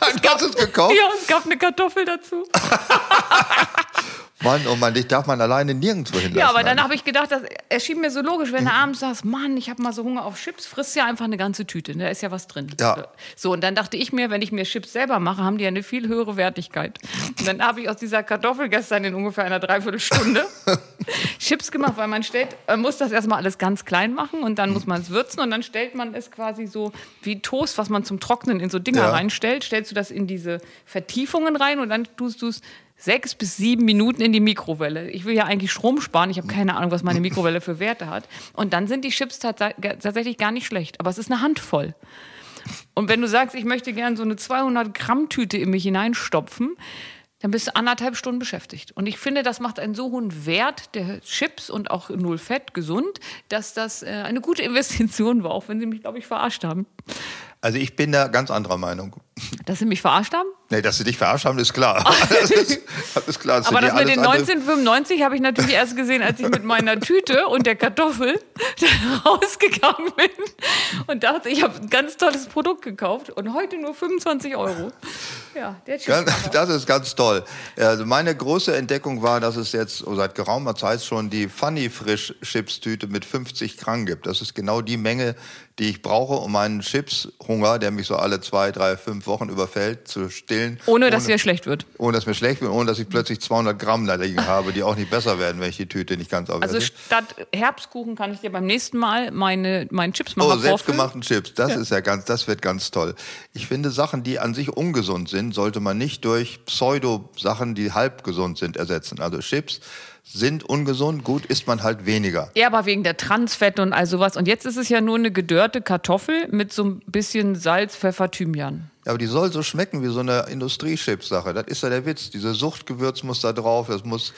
Es gab, es gekauft? Ja, es gab eine Kartoffel dazu. Mann, oh Mann, dich darf man alleine nirgendwo hinlassen. Ja, aber dann habe ich gedacht, das erschien mir so logisch, wenn du abends sagst, Mann, ich habe mal so Hunger auf Chips, frisst ja einfach eine ganze Tüte, ne? da ist ja was drin. Ja. So, und dann dachte ich mir, wenn ich mir Chips selber mache, haben die ja eine viel höhere Wertigkeit. Und dann habe ich aus dieser Kartoffel gestern in ungefähr einer Dreiviertelstunde Chips gemacht, weil man stellt, man muss das erstmal alles ganz klein machen und dann muss man es würzen und dann stellt man es quasi so wie Toast, was man zum Trocknen in so Dinger ja. reinstellt, stellst du das in diese Vertiefungen rein und dann tust du es sechs bis sieben Minuten in die Mikrowelle. Ich will ja eigentlich Strom sparen. Ich habe keine Ahnung, was meine Mikrowelle für Werte hat. Und dann sind die Chips tatsächlich gar nicht schlecht. Aber es ist eine Handvoll. Und wenn du sagst, ich möchte gerne so eine 200 Gramm Tüte in mich hineinstopfen, dann bist du anderthalb Stunden beschäftigt. Und ich finde, das macht einen so hohen Wert der Chips und auch null Fett, gesund, dass das äh, eine gute Investition war, auch wenn sie mich, glaube ich, verarscht haben. Also ich bin da ganz anderer Meinung. Dass sie mich verarscht haben? Nee, dass sie dich verarscht haben, ist klar. das ist, das ist klar. Das Aber das mit den 1995 habe ich natürlich erst gesehen, als ich mit meiner Tüte und der Kartoffel rausgegangen bin und dachte, ich habe ein ganz tolles Produkt gekauft und heute nur 25 Euro. Ja, der Das ist ganz toll. Also meine große Entdeckung war, dass es jetzt seit geraumer Zeit schon die Funny Frisch Chips Tüte mit 50 Gramm gibt. Das ist genau die Menge, die ich brauche, um meinen Chipshunger, der mich so alle zwei, drei, fünf Wochen überfällt, zu stillen. Ohne, ohne dass mir schlecht wird. Ohne dass mir schlecht wird, ohne dass ich plötzlich 200 Gramm da liegen habe, die auch nicht besser werden, wenn ich die Tüte nicht ganz aufesse. Also statt Herbstkuchen kann ich dir beim nächsten Mal meine, meinen Chips machen. Oh, selbstgemachten Chips, das ja. ist ja ganz, das wird ganz toll. Ich finde Sachen, die an sich ungesund sind, sollte man nicht durch Pseudo-Sachen, die halb gesund sind, ersetzen. Also Chips sind ungesund, gut isst man halt weniger. Ja, aber wegen der Transfette und all sowas. Und jetzt ist es ja nur eine gedörrte Kartoffel mit so ein bisschen Salz, Pfeffer, Thymian. Ja, aber die soll so schmecken wie so eine Industriechips-Sache. Das ist ja der Witz. Diese Suchtgewürz muss da drauf, es muss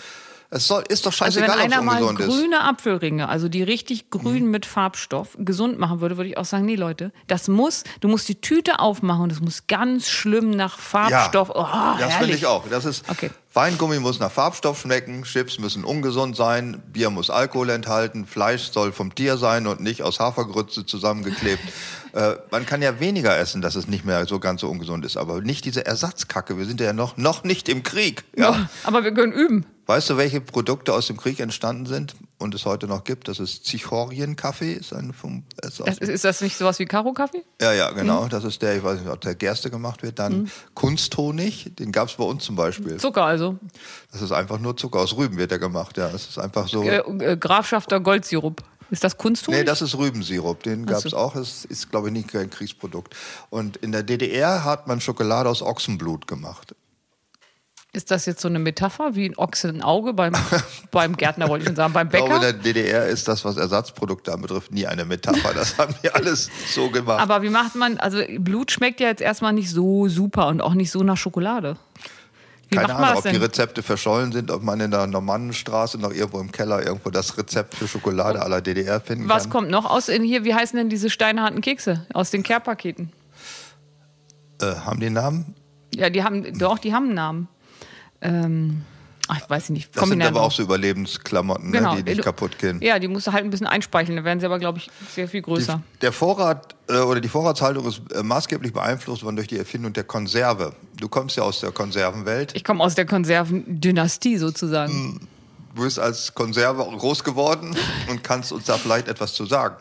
es soll, ist doch scheißegal, also wenn einer mal grüne ist. Apfelringe, also die richtig grün mhm. mit Farbstoff, gesund machen würde, würde ich auch sagen, nee Leute, das muss, du musst die Tüte aufmachen und es muss ganz schlimm nach Farbstoff. Ja, oh, das finde ich auch. Das ist, okay. Weingummi muss nach Farbstoff schmecken, Chips müssen ungesund sein, Bier muss Alkohol enthalten, Fleisch soll vom Tier sein und nicht aus Hafergrütze zusammengeklebt. äh, man kann ja weniger essen, dass es nicht mehr so ganz so ungesund ist, aber nicht diese Ersatzkacke. Wir sind ja noch, noch nicht im Krieg. Ja. aber wir können üben. Weißt du, welche Produkte aus dem Krieg entstanden sind und es heute noch gibt? Das ist Zichorien-Kaffee. Ist, ein vom, ist, ist, das nicht sowas wie Karo-Kaffee? Ja, ja, genau. Mhm. Das ist der, ich weiß nicht, ob der Gerste gemacht wird. Dann mhm. Kunsthonig, den gab es bei uns zum Beispiel. Zucker also? Das ist einfach nur Zucker. Aus Rüben wird der gemacht, ja. Das ist einfach so. Äh, äh, Grafschafter Goldsirup. Ist das Kunsthonig? Nee, das ist Rübensirup. Den gab es auch. Es ist, glaube ich, nicht kein Kriegsprodukt. Und in der DDR hat man Schokolade aus Ochsenblut gemacht. Ist das jetzt so eine Metapher wie ein Ochse ein Auge beim, beim Gärtner, wollte ich schon sagen, beim Bäcker? Ich glaube, in der DDR ist das, was Ersatzprodukte anbetrifft, nie eine Metapher. Das haben wir alles so gemacht. Aber wie macht man, also Blut schmeckt ja jetzt erstmal nicht so super und auch nicht so nach Schokolade. Wie Keine Ahnung, ob die Rezepte verschollen sind, ob man in der Normannenstraße noch irgendwo im Keller irgendwo das Rezept für Schokolade aller DDR finden Was kann. Was kommt noch aus in hier? Wie heißen denn diese steinharten Kekse aus den Care-Paketen? Äh, haben die einen Namen? Ja, die haben, doch, die haben einen Namen. Ähm, Ach, ich weiß nicht. Das sind aber auch so Überlebensklamotten, genau. ne, die nicht kaputt gehen. Ja, die musst du halt ein bisschen einspeicheln, dann werden sie aber, glaube ich, sehr viel größer. Die, der Vorrat äh, oder die Vorratshaltung ist äh, maßgeblich beeinflusst worden durch die Erfindung der Konserve. Du kommst ja aus der Konservenwelt. Ich komme aus der Konservendynastie sozusagen. Hm. Du bist als Konserve groß geworden und kannst uns da vielleicht etwas zu sagen.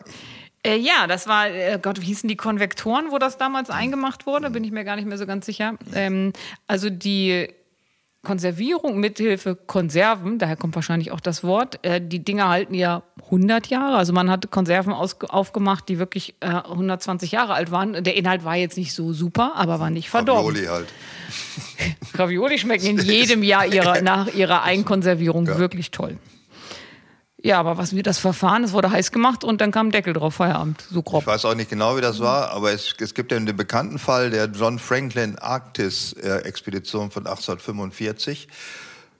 Äh, ja, das war, äh, Gott, wie hießen die Konvektoren, wo das damals eingemacht wurde? Bin ich mir gar nicht mehr so ganz sicher. Ähm, also die Konservierung mithilfe Konserven, daher kommt wahrscheinlich auch das Wort, äh, die Dinger halten ja 100 Jahre. Also man hat Konserven aufgemacht, die wirklich äh, 120 Jahre alt waren. Der Inhalt war jetzt nicht so super, aber war nicht verdorben. Ravioli halt. Ravioli schmecken in jedem Jahr ihrer, nach ihrer Einkonservierung ja. wirklich toll. Ja, aber was wir das Verfahren, es wurde heiß gemacht und dann kam ein Deckel drauf, Feierabend, so grob. Ich weiß auch nicht genau, wie das war, aber es, es gibt ja den bekannten Fall der John Franklin Arktis-Expedition von 1845.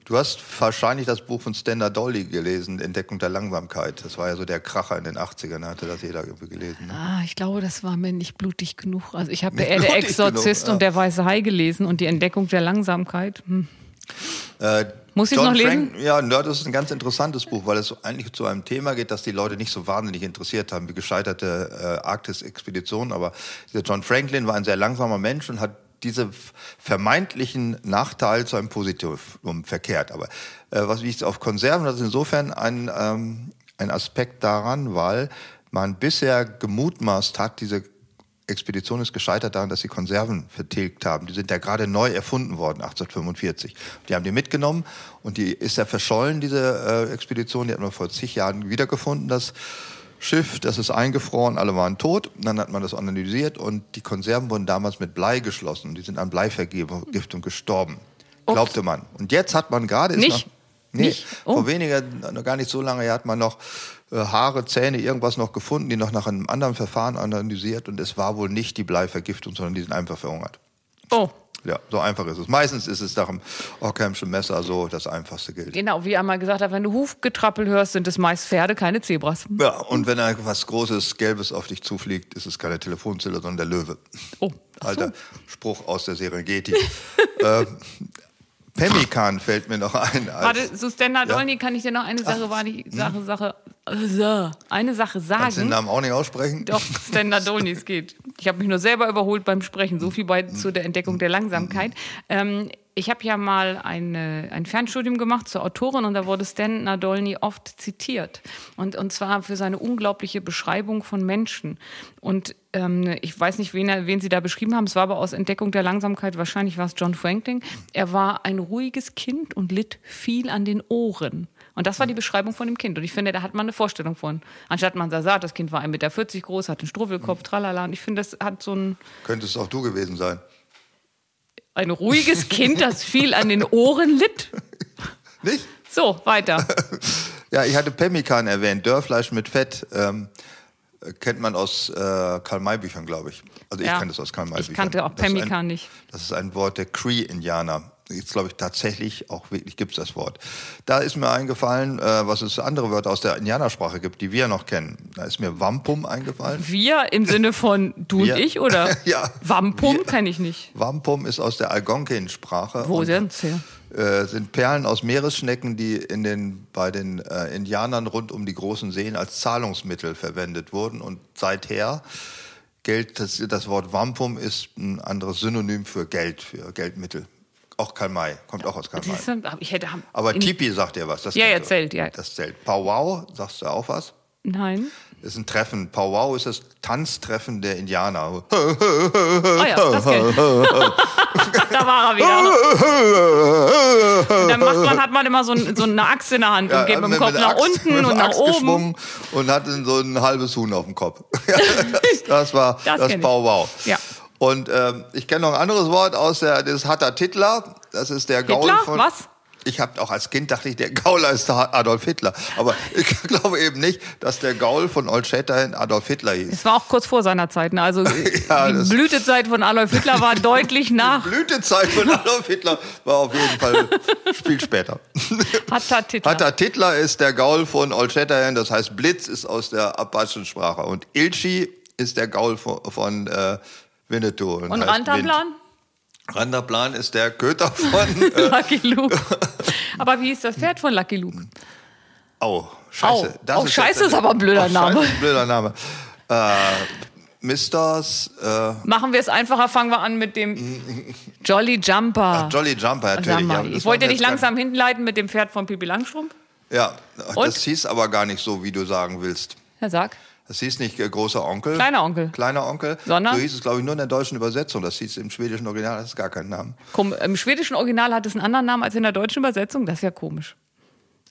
Du hast wahrscheinlich das Buch von Stender Dolly gelesen, Entdeckung der Langsamkeit. Das war ja so der Kracher in den 80ern, hatte das jeder gelesen. Ne? Ah, ich glaube, das war mir nicht blutig genug. Also ich habe eher der Exorzist genug, ja. und der Weiße Hai gelesen und die Entdeckung der Langsamkeit. Hm. Äh, muss ich John noch lesen? Frank, ja, Nerd ist ein ganz interessantes Buch, weil es eigentlich zu einem Thema geht, das die Leute nicht so wahnsinnig interessiert haben, wie gescheiterte äh, Arktis-Expeditionen. Aber John Franklin war ein sehr langsamer Mensch und hat diese vermeintlichen Nachteile zu einem Positivum verkehrt. Aber äh, was wie ich auf Konserven, das ist insofern ein, ähm, ein Aspekt daran, weil man bisher gemutmaßt hat, diese Expedition ist gescheitert daran, dass sie Konserven vertilgt haben. Die sind ja gerade neu erfunden worden, 1845. Die haben die mitgenommen und die ist ja verschollen, diese äh, Expedition. Die hat man vor zig Jahren wiedergefunden, das Schiff, das ist eingefroren, alle waren tot. Und dann hat man das analysiert und die Konserven wurden damals mit Blei geschlossen. Die sind an Bleivergiftung gestorben. Ups. Glaubte man. Und jetzt hat man gerade... Nicht? Noch, nee, Nicht? Oh. vor weniger, noch gar nicht so lange hat man noch Haare, Zähne, irgendwas noch gefunden, die noch nach einem anderen Verfahren analysiert und es war wohl nicht die Bleivergiftung, sondern die sind einfach verhungert. Oh. Ja, so einfach ist es. Meistens ist es nach dem Ockhamschen Messer so das einfachste gilt. Genau, wie er mal gesagt hat, wenn du Hufgetrappel hörst, sind es meist Pferde, keine Zebras. Ja, und wenn etwas Großes, Gelbes auf dich zufliegt, ist es keine Telefonzelle, sondern der Löwe. Oh. Alter. Spruch aus der Serengeti. äh, Pemmikan fällt mir noch ein. Warte, so Standard ja? Kann ich dir noch eine Sache, war die Sache, hm? Sache, äh, eine Sache sagen. Kannst du den Namen auch nicht aussprechen? Doch, Standard Olney, es geht. Ich habe mich nur selber überholt beim Sprechen, so viel bei zu der Entdeckung der Langsamkeit. Ähm, ich habe ja mal eine, ein Fernstudium gemacht zur Autorin und da wurde Stan Nadolny oft zitiert. Und, und zwar für seine unglaubliche Beschreibung von Menschen. Und ähm, ich weiß nicht, wen, er, wen Sie da beschrieben haben. Es war aber aus Entdeckung der Langsamkeit, wahrscheinlich war es John Franklin. Er war ein ruhiges Kind und litt viel an den Ohren. Und das war die Beschreibung von dem Kind. Und ich finde, da hat man eine Vorstellung von. Anstatt man sagt, das Kind war 1,40 Meter groß, hat einen Struwwelkopf, tralala. Und ich finde, das hat so ein. Könntest auch du gewesen sein ein ruhiges Kind, das viel an den Ohren litt. Nicht? So, weiter. ja, ich hatte Pemmikan erwähnt, Dörrfleisch mit Fett. Ähm, kennt man aus äh, Karl-May-Büchern, glaube ich. Also ich ja, kenne das aus Karl-May-Büchern. Ich kannte auch Pemmikan nicht. Das ist ein Wort der Cree-Indianer jetzt glaube ich tatsächlich auch wirklich gibt es das Wort. Da ist mir eingefallen, äh, was es andere Wörter aus der Indianersprache gibt, die wir noch kennen. Da ist mir Wampum eingefallen. Wir im Sinne von du wir. und ich oder? ja. Wampum kenne ich nicht. Wampum ist aus der Algonquin-Sprache. Wo sind sie? Äh, sind Perlen aus Meeresschnecken, die in den, bei den äh, Indianern rund um die großen Seen als Zahlungsmittel verwendet wurden. Und seither gilt, das, das Wort Wampum ist ein anderes Synonym für Geld, für Geldmittel. Auch Karl May, kommt auch aus Karl May. Ich hätte, Aber Tipi sagt dir was. Das ja, er zählt, ja. Das zählt. Powwow, sagst du auch was? Nein. Das ist ein Treffen. Powwow ist das Tanztreffen der Indianer. Ah ja, das Da war er wieder. Und dann macht man, hat man immer so, ein, so eine Axt in der Hand ja, und geht mit dem Kopf nach Axt, unten und nach oben. Und hat so ein halbes Huhn auf dem Kopf. das, das war das, das Powwow. Ja. Und ähm, ich kenne noch ein anderes Wort aus der, das hat der Titler. Das ist der Gaul Hitler? von. Was? Ich habe auch als Kind dachte ich, der Gauler ist Adolf Hitler. Aber ich glaube eben nicht, dass der Gaul von Old Shatterhand Adolf Hitler hieß. Es war auch kurz vor seiner Zeit. Ne? Also ja, die Blütezeit von Adolf Hitler war deutlich nach. Die Blütezeit von Adolf Hitler war auf jeden Fall viel später. Hatta Titler. Hatta Titler ist der Gaul von Old Shatterhand. Das heißt, Blitz ist aus der Apachen-Sprache. Und Ilchi ist der Gaul von, von äh, Winnetou. Und, und Rantanplan? Randerplan ist der Köter von äh Lucky Luke. Aber wie ist das Pferd von Lucky Luke? Oh, scheiße. Das oh, ist scheiße ist aber ein blöder oh, Name. Scheiße, blöder Name. Äh, Misters. Äh Machen wir es einfacher, fangen wir an mit dem Jolly Jumper. Ach, Jolly Jumper, natürlich. Ja, ich wollte dich langsam hinleiten mit dem Pferd von Pipi Langstrumpf. Ja, Und? das hieß aber gar nicht so, wie du sagen willst. Ja, sag. Das hieß nicht äh, großer Onkel. Kleiner Onkel. Kleiner Onkel. Sondern? So hieß es, glaube ich, nur in der deutschen Übersetzung. Das hieß im schwedischen Original, das ist gar keinen Namen. Komm, Im schwedischen Original hat es einen anderen Namen als in der deutschen Übersetzung. Das ist ja komisch.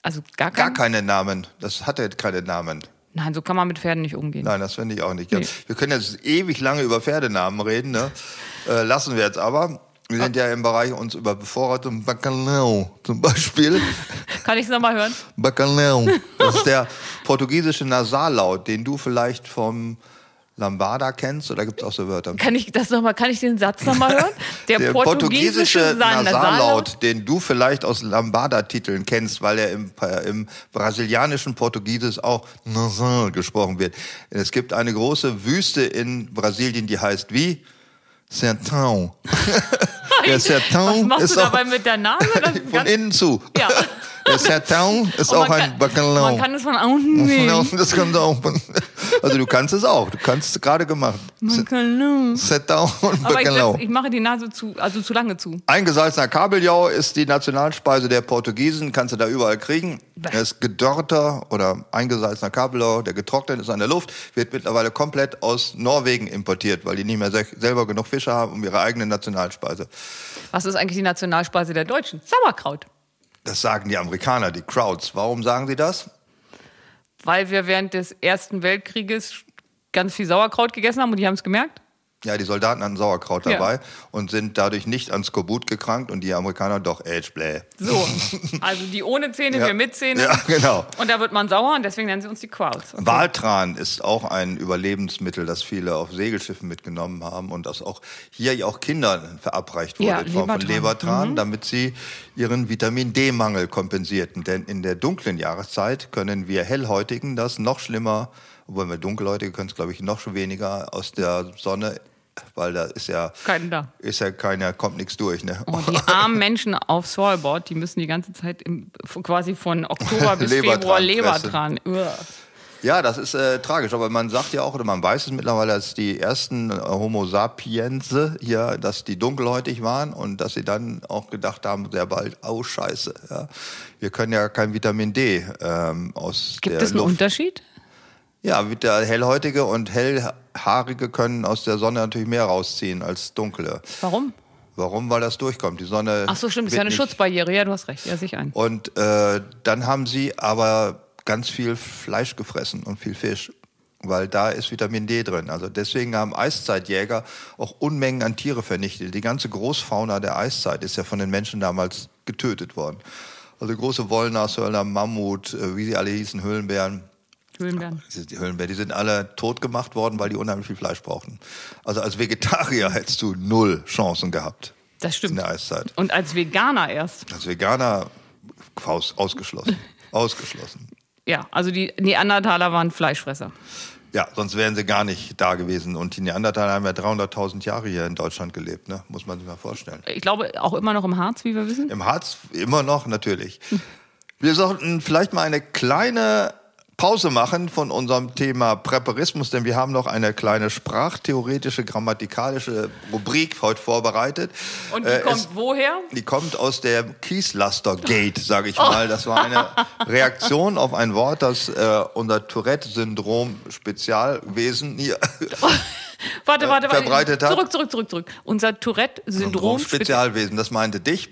Also gar, kein... gar keine Namen. Das hatte keine Namen. Nein, so kann man mit Pferden nicht umgehen. Nein, das finde ich auch nicht. Nee. Wir können jetzt ewig lange über Pferdenamen reden. Ne? Äh, lassen wir jetzt aber. Wir sind ja im Bereich uns über bevorrateten Bacalhau zum Beispiel. Kann ich es nochmal hören? Bacalhau. Das ist der portugiesische Nasallaut, den du vielleicht vom Lambada kennst oder gibt es auch so Wörter? Kann ich das noch mal, kann ich den Satz nochmal hören? Der, der portugiesische, portugiesische Nasallaut, den du vielleicht aus Lambada-Titeln kennst, weil er im, im brasilianischen Portugieses auch nasal gesprochen wird. Es gibt eine große Wüste in Brasilien, die heißt wie? Sertão. Der Sertão Was machst du dabei mit der Nase? Von innen zu. Ja. Der Sertão ist auch ein Bacalhau. Man kann es von außen nehmen. Das kann auch. Also du kannst es auch. Du kannst es gerade gemacht. Bacalhau. Sertão und Bacalhau. Ich, ich, mache die Nase zu, also zu lange zu. Eingesalzener Kabeljau ist die Nationalspeise der Portugiesen. Kannst du da überall kriegen. Er ist gedörrter oder eingesalzener Kabeljau, der getrocknet ist an der Luft, wird mittlerweile komplett aus Norwegen importiert, weil die nicht mehr selber genug Fische haben um ihre eigene Nationalspeise. Was ist eigentlich die Nationalspeise der Deutschen? Sauerkraut. Das sagen die Amerikaner, die Crowds. Warum sagen sie das? Weil wir während des Ersten Weltkrieges ganz viel Sauerkraut gegessen haben und die haben es gemerkt? Ja, die Soldaten hatten Sauerkraut dabei ja. und sind dadurch nicht ans Skorbut gekrankt und die Amerikaner doch Age Blä. So, also die ohne Zähne, ja. wir mit Zähne. Ja, genau. Und da wird man sauer und deswegen nennen sie uns die Crowds. Okay. Waltran ist auch ein Überlebensmittel, das viele auf Segelschiffen mitgenommen haben und das auch hier auch Kindern verabreicht wurde ja, in Form von Lebertran, mhm. damit sie ihren Vitamin D-Mangel kompensierten. Denn in der dunklen Jahreszeit können wir Hellhäutigen das noch schlimmer obwohl wir Dunkelhäutige können es, glaube ich, noch schon weniger aus der Sonne weil da ist ja Keinen da. ist ja keiner kommt nichts durch ne? Oh, die armen Menschen auf Svalbard die müssen die ganze Zeit im, quasi von Oktober bis Februar Leber dran. Ja das ist äh, tragisch aber man sagt ja auch oder man weiß es mittlerweile dass die ersten Homo sapiens hier dass die dunkelhäutig waren und dass sie dann auch gedacht haben sehr bald oh scheiße ja. Wir können ja kein Vitamin D ähm, aus gibt es einen Luft. Unterschied? Ja, der hellhäutige und hellhaarige können aus der Sonne natürlich mehr rausziehen als dunkle. Warum? Warum? Weil das durchkommt. Die Sonne. Ach so, stimmt. Das ist ja eine Schutzbarriere. Ja, du hast recht. Ja, sich ein. Und äh, dann haben sie aber ganz viel Fleisch gefressen und viel Fisch, weil da ist Vitamin D drin. Also deswegen haben Eiszeitjäger auch Unmengen an Tiere vernichtet. Die ganze Großfauna der Eiszeit ist ja von den Menschen damals getötet worden. Also große Wollnashörner, Mammut, äh, wie sie alle hießen, Höhlenbären. Höhlenbären. Die Höhlenbären, die sind alle tot gemacht worden, weil die unheimlich viel Fleisch brauchten. Also als Vegetarier hättest du null Chancen gehabt. Das stimmt. In der Eiszeit. Und als Veganer erst. Als Veganer ausgeschlossen. ausgeschlossen. Ja, also die Neandertaler waren Fleischfresser. Ja, sonst wären sie gar nicht da gewesen. Und die Neandertaler haben ja 300.000 Jahre hier in Deutschland gelebt, ne? muss man sich mal vorstellen. Ich glaube auch immer noch im Harz, wie wir wissen. Im Harz immer noch, natürlich. Wir sollten vielleicht mal eine kleine Pause machen von unserem Thema Präparismus, denn wir haben noch eine kleine sprachtheoretische, grammatikalische Rubrik heute vorbereitet. Und die äh, kommt es, woher? Die kommt aus der Kieslaster-Gate, sage ich mal. Das war eine Reaktion auf ein Wort, das äh, unser Tourette-Syndrom-Spezialwesen hier warte, warte, äh, verbreitet hat. Zurück, zurück, zurück, zurück. Unser Tourette-Syndrom-Spezialwesen, das meinte dich.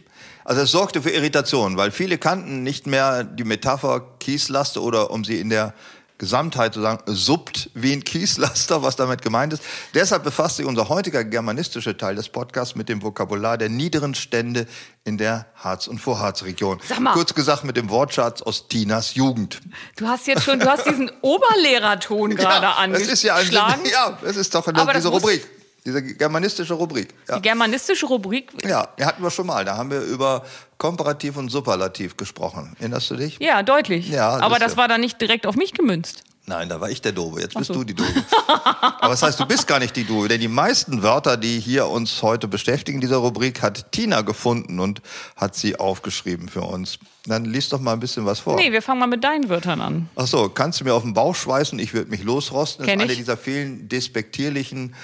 Also es sorgte für Irritation, weil viele kannten nicht mehr die Metapher Kieslaster oder um sie in der Gesamtheit zu sagen, suppt wie ein Kieslaster, was damit gemeint ist. Deshalb befasst sich unser heutiger germanistischer Teil des Podcasts mit dem Vokabular der niederen Stände in der Harz- und Vorharzregion. Kurz gesagt mit dem Wortschatz aus Tinas Jugend. Du hast jetzt schon, du hast diesen Oberlehrerton gerade ja, angeschlagen. Das ist ja, ein, ja, das ist doch eine, diese Rubrik. Diese germanistische Rubrik. Ja. Die germanistische Rubrik? Ja, die hatten wir schon mal. Da haben wir über Komparativ und Superlativ gesprochen. Erinnerst du dich? Ja, deutlich. Ja, Aber das, das war dann nicht direkt auf mich gemünzt. Nein, da war ich der Doofe. Jetzt bist so. du die Doofe. Aber das heißt, du bist gar nicht die Doofe. Denn die meisten Wörter, die hier uns heute beschäftigen in dieser Rubrik, hat Tina gefunden und hat sie aufgeschrieben für uns. Dann liest doch mal ein bisschen was vor. Nee, wir fangen mal mit deinen Wörtern an. Ach so, kannst du mir auf den Bauch schweißen? Ich würde mich losrosten. Das ist eine dieser vielen despektierlichen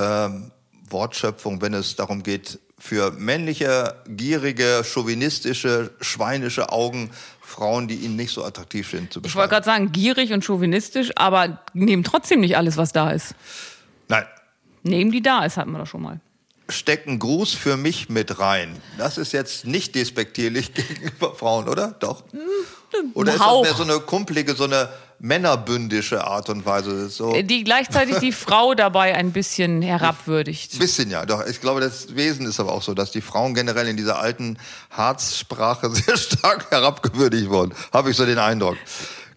ähm, Wortschöpfungen, wenn es darum geht, für männliche, gierige, chauvinistische, schweinische Augen Frauen, die ihnen nicht so attraktiv sind, zu beschreiben. Ich wollte gerade sagen, gierig und chauvinistisch, aber nehmen trotzdem nicht alles, was da ist. Nein. Nehmen die da ist, hatten wir doch schon mal. Stecken Gruß für mich mit rein. Das ist jetzt nicht despektierlich gegenüber Frauen, oder? Doch. Hm, oder ist das mehr so eine kumpelige, so eine männerbündische Art und Weise. So. Die gleichzeitig die Frau dabei ein bisschen herabwürdigt. Ein bisschen, ja. Doch, ich glaube, das Wesen ist aber auch so, dass die Frauen generell in dieser alten Harzsprache sehr stark herabgewürdigt wurden. Habe ich so den Eindruck.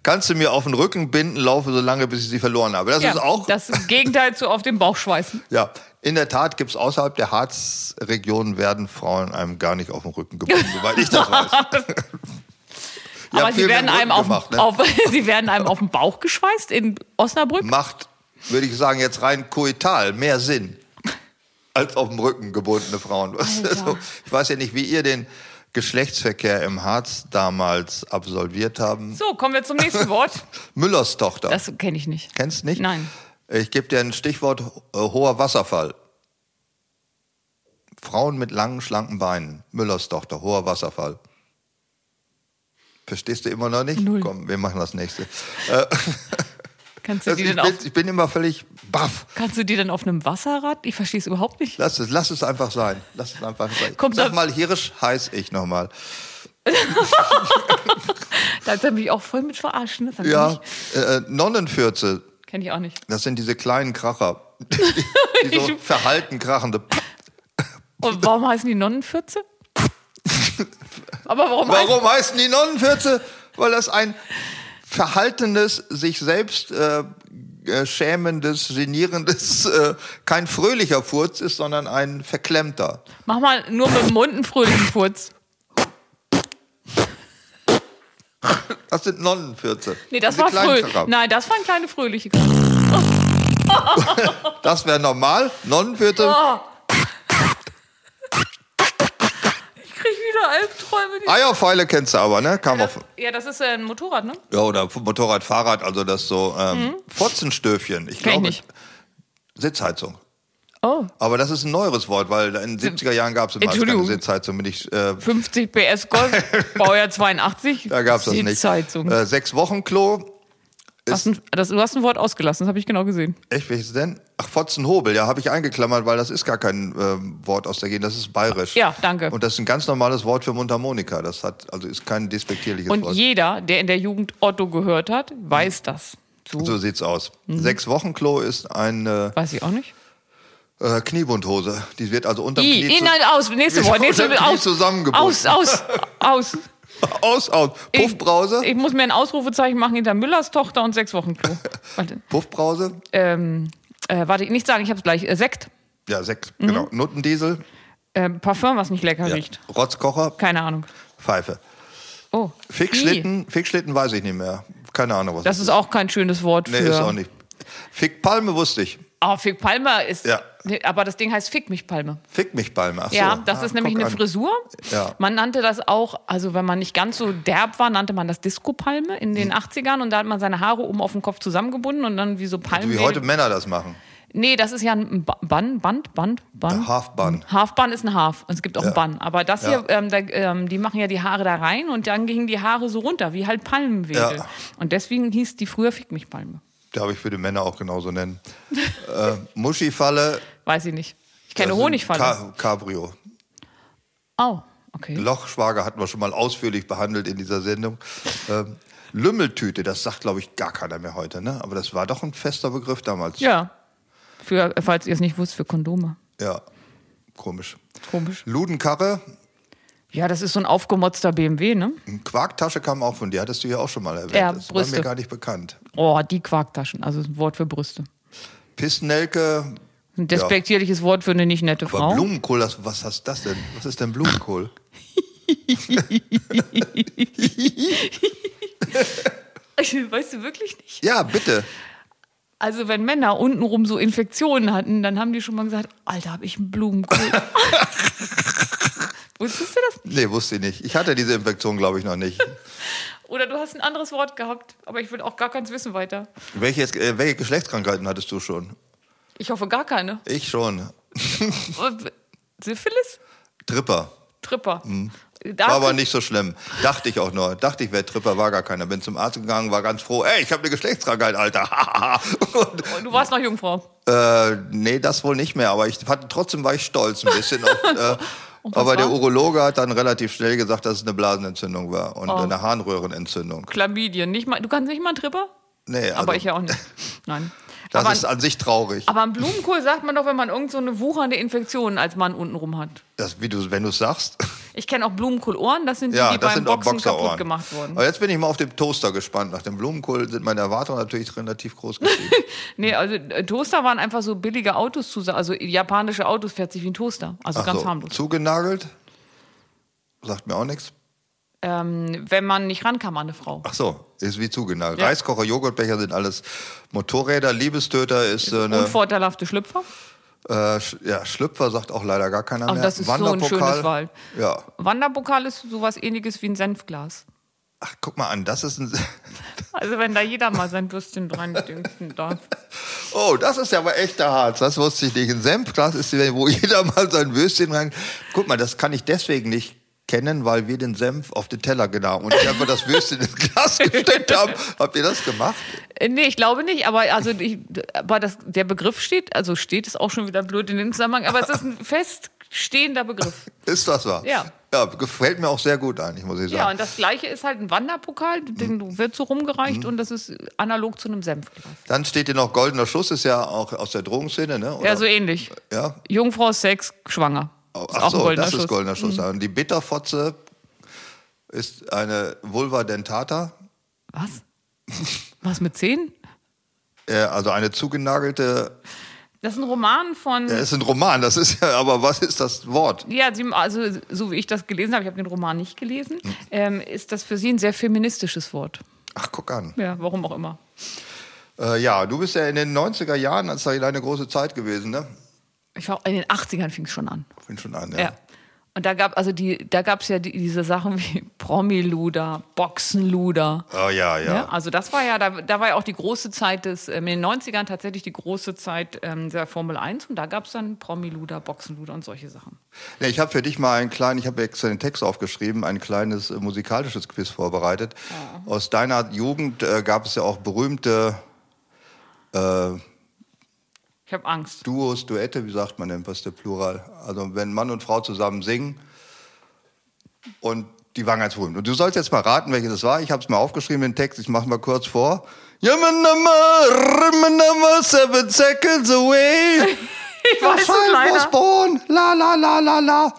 Kannst du mir auf den Rücken binden, laufe so lange, bis ich sie verloren habe. Das ja, ist auch. Das Gegenteil zu auf den Bauch schweißen. Ja. In der Tat gibt es außerhalb der Harzregion werden Frauen einem gar nicht auf den Rücken gebunden, soweit ich das weiß. Aber sie werden, einem auf, gemacht, ne? auf, sie werden einem auf den Bauch geschweißt in Osnabrück? Macht, würde ich sagen, jetzt rein koital mehr Sinn als auf dem Rücken gebundene Frauen. Also, ich weiß ja nicht, wie ihr den Geschlechtsverkehr im Harz damals absolviert haben. So, kommen wir zum nächsten Wort. Müllers Tochter. Das kenne ich nicht. Kennst du nicht? Nein. Ich gebe dir ein Stichwort äh, hoher Wasserfall. Frauen mit langen, schlanken Beinen. Müllers Tochter, hoher Wasserfall. Verstehst du immer noch nicht? Null. Komm, wir machen das nächste. Äh, Kannst du also die denn ich, bin, auf, ich bin immer völlig baff. Kannst du die dann auf einem Wasserrad? Ich verstehe es überhaupt nicht. Lass es, lass es einfach sein. Lass es einfach sein. Kommt Sag mal, Hirsch heiß ich nochmal. da hat er mich auch voll mit verarschen. Ne? Ja, äh, Nonnenfürze. Kenne ich auch nicht. Das sind diese kleinen Kracher. Die, die so verhalten krachende. Und warum heißen die Nonnenfürze? Aber warum, warum heißen die Nonnenfürze? Weil das ein verhaltenes, sich selbst äh, äh, schämendes, genierendes, äh, kein fröhlicher Furz ist, sondern ein verklemmter. Mach mal nur mit dem Mund einen fröhlichen Furz. Das sind Nonnenfürze. Nee, das war fröhlich. Nein, das waren kleine fröhliche. das wäre normal. Nonnenfürze. Oh. Wieder Albträume. Eierpfeile kennst du aber, ne? Kam ja, das, ja, das ist ein Motorrad, ne? Ja, oder Motorrad, Fahrrad, also das so ähm, mhm. Fotzenstöfchen. Ich glaube, ich Sitzheizung. Oh. Aber das ist ein neueres Wort, weil in den 70er Jahren gab es immer keine Sitzheizung. Bin ich, äh 50 PS Golf, Baujahr 82. Da gab es das nicht. Sitzheizung. Äh, sechs Wochen Klo, Hast ein, das, du hast ein Wort ausgelassen, das habe ich genau gesehen. Echt, welches denn? Ach, Fotzenhobel, ja, habe ich eingeklammert, weil das ist gar kein äh, Wort aus der Gegend, das ist bayerisch. Ja, danke. Und das ist ein ganz normales Wort für Mundharmonika. Das hat, also ist kein despektierliches Und Wort. Und jeder, der in der Jugend Otto gehört hat, weiß mhm. das. So, so sieht's aus. Mhm. Sechs Wochen Klo ist ein. Äh, weiß ich auch nicht. Äh, Kniebundhose. Die wird also unter I, Knie. I, nein, aus. Nächste Wort. Nächste, aus, zusammengebunden. Aus, aus, aus. Aus, aus. Puffbrause? Ich, ich, muss mir ein Ausrufezeichen machen hinter Müllers Tochter und sechs Wochen Klo. Puffbrause? Ähm, äh, warte, nicht sagen, ich hab's gleich. Äh, Sekt. Ja, Sekt, mhm. genau. Nuttendiesel? Äh, Parfüm, was nicht lecker ja. riecht. Rotzkocher? Keine Ahnung. Pfeife. Oh. Fickschlitten? Fickschlitten weiß ich nicht mehr. Keine Ahnung, was das, ist. Das ist auch kein schönes Wort für. Nee, ist auch nicht. Fickpalme wusste ich. Oh, Fick Palme ist. Ja. Aber das Ding heißt Fick mich Palme. Fick mich Palme, ach so. Ja, das ah, ist nämlich eine an. Frisur. Ja. Man nannte das auch, also wenn man nicht ganz so derb war, nannte man das Disco-Palme in den hm. 80ern und da hat man seine Haare oben auf dem Kopf zusammengebunden und dann wie so Palmen. Wie heute Männer das machen. Nee, das ist ja ein Bun, Band, Band, Band. Half-Bun. Half-Bun ist ein Half. Es gibt auch ja. ein Bun. Aber das hier, ähm, da, ähm, die machen ja die Haare da rein und dann gingen die Haare so runter, wie halt Palmenwedel. Ja. Und deswegen hieß die früher Fick mich Palme. Darf ich für die Männer auch genauso nennen. äh, Muschifalle. Weiß ich nicht. Ich kenne Honigfalle. Ca Cabrio. Oh, okay. Lochschwager hatten wir schon mal ausführlich behandelt in dieser Sendung. Ähm, Lümmeltüte, das sagt, glaube ich, gar keiner mehr heute, ne? Aber das war doch ein fester Begriff damals. Ja. Für, falls ihr es nicht wusst, für Kondome. Ja. Komisch. Komisch. Ludenkarre, ja, das ist so ein aufgemotzter BMW, ne? Quarktasche kam auch von dir, hattest du ja auch schon mal erwähnt. Ja, das Brüste. war mir gar nicht bekannt. Oh, die Quarktaschen, also ein Wort für Brüste. Pissnelke. Ein despektierliches ja. Wort für eine nicht nette Aber Frau. Blumenkohl, das, was hast das denn? Was ist denn Blumenkohl? Weißt du wirklich nicht? Ja, bitte. Also wenn Männer untenrum so Infektionen hatten, dann haben die schon mal gesagt, Alter, habe ich einen Blumenkohl. Wusstest du das nicht? Nee, wusste ich nicht. Ich hatte diese Infektion, glaube ich, noch nicht. Oder du hast ein anderes Wort gehabt, aber ich will auch gar keins wissen weiter. Welche, äh, welche Geschlechtskrankheiten hattest du schon? Ich hoffe gar keine. Ich schon. Syphilis? Tripper. Tripper. Mhm. war aber nicht so schlimm. Dachte ich auch nur. Dachte ich, wäre Tripper, war gar keiner. Bin zum Arzt gegangen, war ganz froh. Ey, ich habe eine Geschlechtskrankheit, Alter. und, du warst noch Jungfrau? Äh, nee, das wohl nicht mehr. Aber ich hatte, trotzdem war ich stolz ein bisschen. auf, äh, aber der Urologe hat dann relativ schnell gesagt, dass es eine Blasenentzündung war und oh. eine Harnröhrenentzündung. Chlamydien. Nicht mal, du kannst nicht mal einen Tripper? Nee. Also, aber ich ja auch nicht. Nein. Das aber, ist an sich traurig. Aber ein Blumenkohl sagt man doch, wenn man irgend so eine wuchernde Infektion als Mann untenrum hat. Das, wie du, wenn du es sagst. Ich kenne auch Blumenkohlohren, das sind die, ja, die beim Boxen kaputt gemacht wurden. Aber jetzt bin ich mal auf den Toaster gespannt. Nach dem Blumenkohl sind meine Erwartungen natürlich relativ groß geschrieben. nee, also äh, Toaster waren einfach so billige Autos zu Also japanische Autos fährt sich wie ein Toaster. Also Ach ganz so, harmlos. Zugenagelt? Sagt mir auch nichts ähm, wenn man nicht rankam an eine Frau. Ach so, ist wie zugenagelt. Ja. Reiskocher, Joghurtbecher sind alles Motorräder. Liebestöter ist äh, eine... Unvorteilhafte Schlüpfer? Äh, ja, Schlüpfer sagt auch leider gar keiner Ach, mehr. das ist so ein schönes Wahl. Ja. Wanderpokal ist sowas ähnliches wie ein Senfglas. Ach, guck mal an, das ist ein... also wenn da jeder mal sein Bürstchen dran dünsten darf. Oh, das ist ja aber echter Harz. Das wusste ich nicht. Ein Senfglas ist, wo jeder mal sein Bürstchen rein... Guck mal, das kann ich deswegen nicht kennen, weil wir den Senf auf den Teller genau und ich einfach das Würstchen ins Glas gestellt haben. Habt ihr das gemacht? Äh, nee, ich glaube nicht, aber also ich, aber das, der Begriff steht, also steht ist auch schon wieder blöd in dem Zusammenhang, aber es ist ein feststehender Begriff. Ist das wahr? Ja. Ja, gefällt mir auch sehr gut eigentlich, muss ich sagen. Ja, und das gleiche ist halt ein Wanderpokal, den mhm. wird so rumgereicht mhm. und das ist analog zu einem Senfglas. Dann steht hier noch goldener Schuss, ist ja auch aus der Drogenszene, ne? Oder? Ja, so ähnlich. Ja. Jungfrau Sex, schwanger. Ach so, das ist goldener Schuss. Mhm. Die Bitterfotze ist eine Vulva dentata. Was? Was mit Zähnen? also eine zugenagelte. Das ist ein Roman von. Ja, ist ein Roman, das ist ja, aber was ist das Wort? Ja, sie, also so wie ich das gelesen habe, ich habe den Roman nicht gelesen, hm. ähm, ist das für sie ein sehr feministisches Wort. Ach, guck an. Ja, warum auch immer. Äh, ja, du bist ja in den 90er Jahren, als da eine große Zeit gewesen, ne? Ich war in den 80ern fing es schon an. Fing schon an, ja. ja. Und da gab also die, da gab es ja die, diese Sachen wie Promiluder, Boxenluder. Oh ja, ja, ja. Also das war ja, da, da war ja auch die große Zeit des, ähm, in den 90ern tatsächlich die große Zeit ähm, der Formel 1 und da gab es dann Promiluder, Boxenluder und solche Sachen. Ja, ich habe für dich mal einen kleinen, ich habe extra den Text aufgeschrieben, ein kleines äh, musikalisches Quiz vorbereitet. Ja. Aus deiner Jugend äh, gab es ja auch berühmte äh, ich habe Angst. Duos, Duette, wie sagt man denn, was ist der Plural? Also wenn Mann und Frau zusammen singen und die waren ganz berühmt. Und du sollst jetzt mal raten, welches das war. Ich habe es mal aufgeschrieben, den Text, ich mache mal kurz vor. Seven seconds away. ich weiß es leider. was born. La la la la la.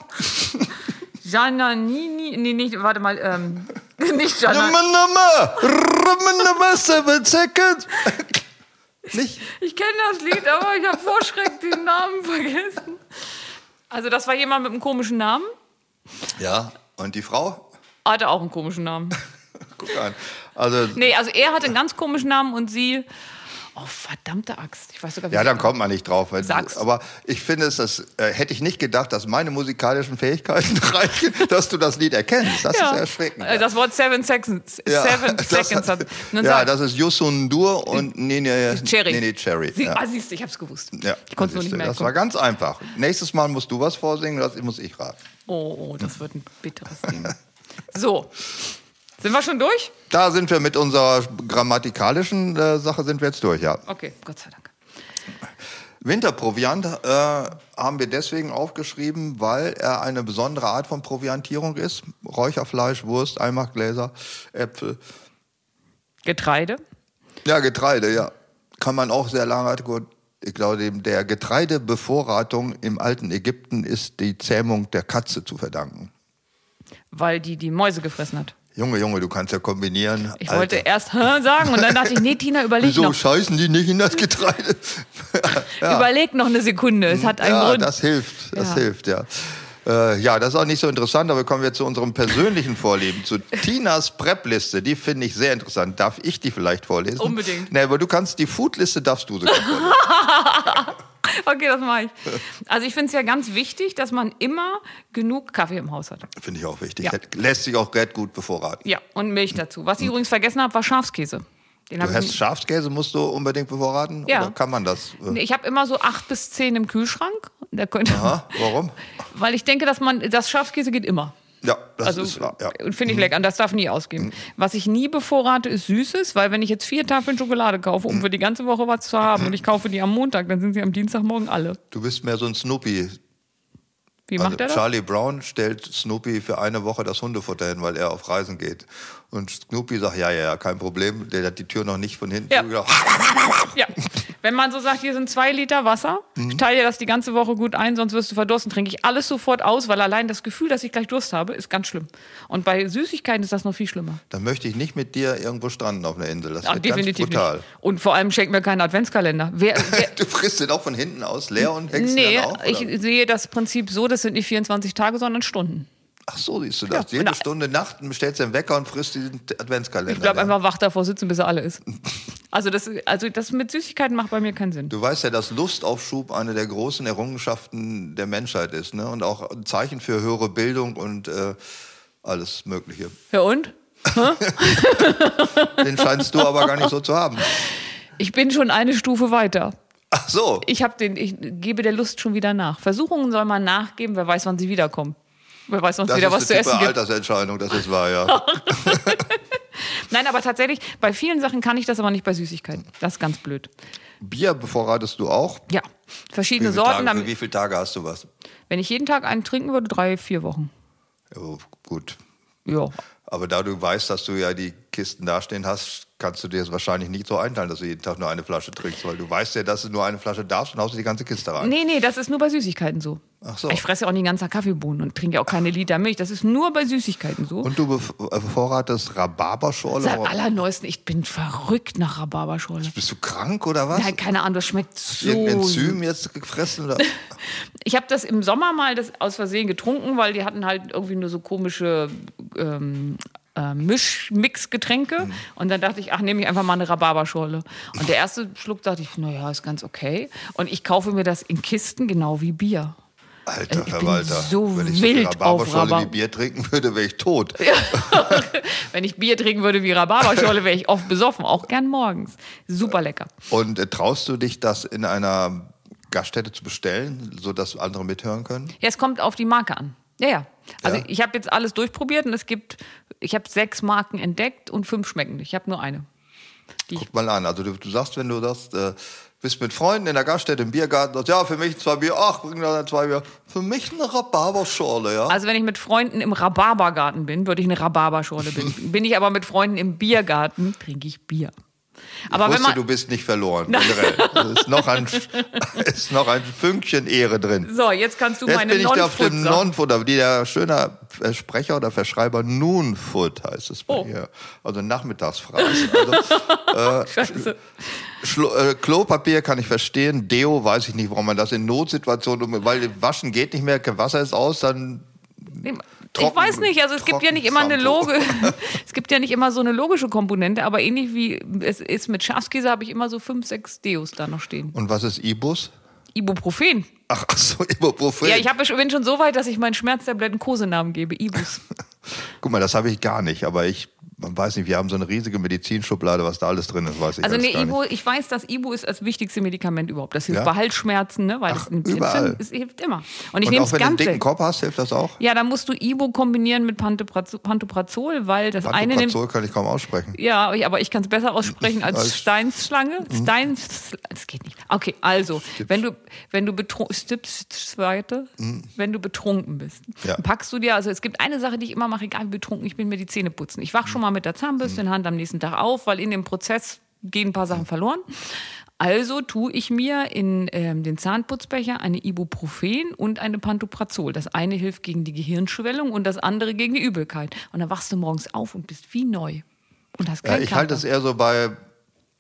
Jana Nini, nee, nicht, warte mal, ähm, nicht Jana. Seven seconds. Nicht? Ich kenne das Lied, aber ich habe vor Schreck den Namen vergessen. Also das war jemand mit einem komischen Namen. Ja, und die Frau? Hatte auch einen komischen Namen. Guck an. Also, nee, also er hatte einen ganz komischen Namen und sie Oh, verdammte Axt. Ich weiß sogar, ja, dann kommt man nicht drauf. Weil Sag's. Du, aber ich finde es, das äh, hätte ich nicht gedacht, dass meine musikalischen Fähigkeiten reichen, dass du das Lied erkennst. Das ja. ist erschreckend. Ja. Das Wort Seven Seconds. Ja, Seven das Seconds hat. Ja, das ist Yusundur und Nene Cherry. Nene Cherry. Sie, ja. Ah, siehst du, ich hab's gewusst. Ja, ich konnte es nur nicht mehr. Das war ganz einfach. Nächstes Mal musst du was vorsingen, das muss ich raten. Oh, oh das wird ein bitteres Ding. So. Sind wir schon durch? Da sind wir mit unserer grammatikalischen äh, Sache sind wir jetzt durch, ja. Okay, Gott sei Dank. Winterproviant äh, haben wir deswegen aufgeschrieben, weil er eine besondere Art von Proviantierung ist. Räucherfleisch, Wurst, Eimachgläser, Äpfel. Getreide? Ja, Getreide, ja. Kann man auch sehr lange, ich glaube, der Getreidebevorratung im alten Ägypten ist die Zähmung der Katze zu verdanken. Weil die die Mäuse gefressen hat. Junge, Junge, du kannst ja kombinieren. Ich Alter. wollte erst sagen und dann dachte ich, nee, Tina, überleg Wieso noch. Wieso scheißen die nicht in das Getreide? ja. Überleg noch eine Sekunde, es hat einen ja, Grund. das hilft, das ja. hilft, ja. Äh, ja, das ist auch nicht so interessant, aber kommen wir zu unserem persönlichen Vorlieben, zu Tinas Prep-Liste. Die finde ich sehr interessant. Darf ich die vielleicht vorlesen? Unbedingt. Nee, aber du kannst die Food-Liste darfst du sogar vorlesen. okay, das mache ich. Also ich finde es ja ganz wichtig, dass man immer genug Kaffee im Haus hat. Finde ich auch wichtig. Ja. Lässt sich auch gut bevorraten. Ja, und Milch dazu. Was ich übrigens vergessen habe, war Schafskäse. Den Du hast Schafskäse, musst du unbedingt bevorraten? Ja. Oder kann man das? äh, ich habe immer so acht bis zehn im Kühlschrank. Da könnte, Aha, warum? Weil ich denke, dass man das Schafskäse geht immer. Ja, das Also ist wahr. Ja. finde ich lecker und das darf nie ausgehen. Was ich nie bevorrate, ist Süßes, weil wenn ich jetzt vier Tafeln Schokolade kaufe, um für die ganze Woche was zu haben und ich kaufe die am Montag, dann sind sie am Dienstagmorgen alle. Du bist mehr so ein Snoopy. Wie Also macht er das? Charlie Brown stellt Snoopy für eine Woche das Hundefutter hin, weil er auf Reisen geht. Und Snoopy sagt, ja, ja, ja, kein Problem. Der hat die Tür noch nicht von hinten Ja. Ja. Wenn man so sagt, hier sind zwei Liter Wasser, Mhm. ich teile dir das die ganze Woche gut ein, sonst wirst du verdursten, trinke ich alles sofort aus, weil allein das Gefühl, dass ich gleich Durst habe, ist ganz schlimm. Und bei Süßigkeiten ist das noch viel schlimmer. Dann möchte ich nicht mit dir irgendwo stranden auf einer Insel. Das Ach, wird ganz definitiv brutal. nicht. Und vor allem schenkt mir keinen Adventskalender. Wer, wer, Du frisst den auch von hinten aus leer und hängst nee, dann auf? ich oder? sehe das Prinzip so, das sind nicht 24 Tage, sondern Stunden. Ach so, siehst du das. Ja, Jede und- Stunde Nacht stellst du den Wecker und frisst diesen Adventskalender. Ich bleibe leer. einfach wach davor sitzen, bis er alle ist. Also das, also das mit Süßigkeiten macht bei mir keinen Sinn. Du weißt ja, dass Lustaufschub eine der großen Errungenschaften der Menschheit ist. Ne? Und auch ein Zeichen für höhere Bildung und äh, alles Mögliche. Ja und? Den scheinst du aber gar nicht so zu haben. Ich bin schon eine Stufe weiter. Ach so. Ich habe den, ich gebe der Lust schon wieder nach. Versuchungen soll man nachgeben, wer weiß, wann sie wiederkommen. Wer weiß, es Das wieder ist was zu eine essen gibt. Altersentscheidung, das ist wahr, ja. Nein, aber tatsächlich, bei vielen Sachen kann ich das aber nicht bei Süßigkeiten. Das ist ganz blöd. Bier bevorratest du auch? Ja, verschiedene Wie Sorten. Tage, wie viele Tage hast du was? wenn ich jeden Tag einen trinken würde, drei, vier Wochen. Ja, gut. Ja. Aber da du weißt, dass du ja die Kisten dastehen hast, kannst du dir das wahrscheinlich nicht so einteilen, dass du jeden Tag nur eine Flasche trinkst, weil du weißt ja, dass du nur eine Flasche darfst und haust dir die ganze Kiste rein. Nee, nee, das ist nur bei Süßigkeiten so. Ach so. Ich fresse ja auch nicht den ganzen Tag Kaffeebohnen und trinke ja auch keine Liter Milch. Das ist nur bei Süßigkeiten so. Und du äh, bevorratest Rhabarberschorle? Seit allerneuesten, ich bin verrückt nach Rhabarberschorle. Bist du krank oder was? Nein, keine Ahnung, das schmeckt so. Irgendein Enzym jetzt gefressen? Oder? Ich habe das im Sommer mal das aus Versehen getrunken, weil die hatten halt irgendwie nur so komische ähm, äh, Mischmix-Getränke. Und dann dachte ich, ach, nehme ich einfach mal eine Rhabarberschorle. Und der erste Schluck dachte ich, naja, ist ganz okay. Und ich kaufe mir das in Kisten, genau wie Bier. Alter Ich Verwalter. so Wenn ich wild Rhabarberschorle Rhabar- wie Bier trinken würde, wäre ich tot. Wenn ich Bier trinken würde wie Rhabarberschorle, wäre ich oft besoffen, auch gern morgens. Super lecker. Und äh, traust du dich, das in einer Gaststätte zu bestellen, sodass andere mithören können? Ja, es kommt auf die Marke an. Ja, ja. Also Ja? ich habe jetzt alles durchprobiert und es gibt, ich habe sechs Marken entdeckt und fünf schmecken. Ich habe nur eine. Guck mal an. Also du, du sagst, wenn du das äh, bist mit Freunden in der Gaststätte im Biergarten, sagst, ja, für mich zwei Bier, ach, bring da zwei Bier. Für mich eine Rhabarberschorle, ja. also wenn ich mit Freunden im Rhabarbergarten bin, würde ich eine Rhabarberschorle bin. bin ich aber mit Freunden im Biergarten, trinke ich Bier. Aber ich wusste, man, du bist nicht verloren. Es ist noch ein, ist noch ein Fünkchen Ehre drin. so, jetzt kannst du Jetzt meine bin ich da auf dem Non-Food aber der schöne Sprecher oder Verschreiber Noon-Food heißt es bei Oh. Also Nachmittagsphrase. Also, Scheiße. Schlo äh, Klopapier kann ich verstehen, Deo weiß ich nicht, warum man das in Notsituationen, weil waschen geht nicht mehr, kein Wasser ist aus, dann Ich Trocken- weiß nicht, also es gibt ja nicht immer eine. Loge, es gibt ja nicht immer so eine logische Komponente, aber ähnlich wie es ist mit Schafskäse, habe ich immer so fünf, sechs Deos da noch stehen. und was ist Ibus? Ibuprofen. Ach, ach so, Ibuprofen. Ja, ich hab, bin schon so weit, dass ich meinen Schmerztabletten Kosenamen gebe, Ibus. Guck mal, das habe ich gar nicht, aber ich man weiß nicht, wir haben so eine riesige Medizinschublade, was da alles drin ist, weiß ich Also nee, Ibu, ich weiß, dass Ibu ist das wichtigste Medikament überhaupt. Das hilft Ja? bei Halsschmerzen, ne? weil Ach, es nimmt überall. Es hilft immer. Und ich nehme auch es wenn du einen ganz dicken. Kopf hast, hilft das auch? Ja, dann musst du Ibu kombinieren mit Pantoprazol, Pantoprazol weil das eine nimmt Pantoprazol kann ich kaum aussprechen. Ja, aber ich kann es besser aussprechen als Als- Steins Schlange. Steins, das geht nicht. Okay, also, wenn du, wenn du betrunken, wenn du betrunken bist, Ja. packst du dir, also es gibt eine Sache, die ich immer mache, egal wie betrunken ich bin, mir die Zähne putzen. Ich wach schon mal mit der Zahnbürste in der Hand am nächsten Tag auf, weil in dem Prozess gehen ein paar Sachen verloren. Also tue ich mir in ähm, den Zahnputzbecher eine Ibuprofen und eine Pantoprazol. Das eine hilft gegen die Gehirnschwellung und das andere gegen die Übelkeit. Und dann wachst du morgens auf und bist wie neu. Und hast Ja, keinen ich halte es eher so bei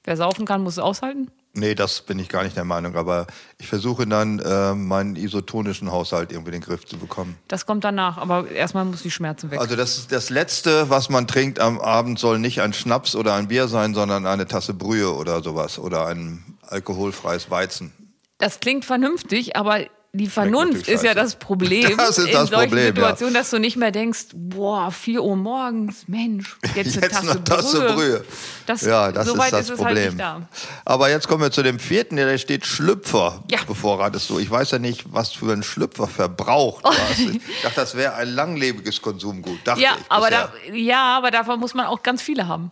Wer saufen kann, muss es aushalten. Nee, das bin ich gar nicht der Meinung, aber ich versuche dann, äh, meinen isotonischen Haushalt irgendwie in den Griff zu bekommen. Das kommt danach, aber erstmal muss die Schmerzen weg. Also das, das Letzte, was man trinkt am Abend, soll nicht ein Schnaps oder ein Bier sein, sondern eine Tasse Brühe oder sowas oder ein alkoholfreies Weizen. Das klingt vernünftig, aber die Vernunft ist ja das Problem Das ist in das solchen Problem, ja. Situationen, dass du nicht mehr denkst, boah, 4 Uhr morgens, Mensch, jetzt Jetzt Tasse, eine Tasse Brühe. Brühe. Das, Ja, das so ist das ist es Problem. halt. Aber jetzt kommen wir zu dem vierten, der steht Schlüpfer. Ja. Bevorratest du. Ich weiß ja nicht, was für ein Schlüpfer verbraucht. hast. Ich dachte, das wäre ein langlebiges Konsumgut. Dachte Ja, ich aber da, ja, aber davon muss man auch ganz viele haben.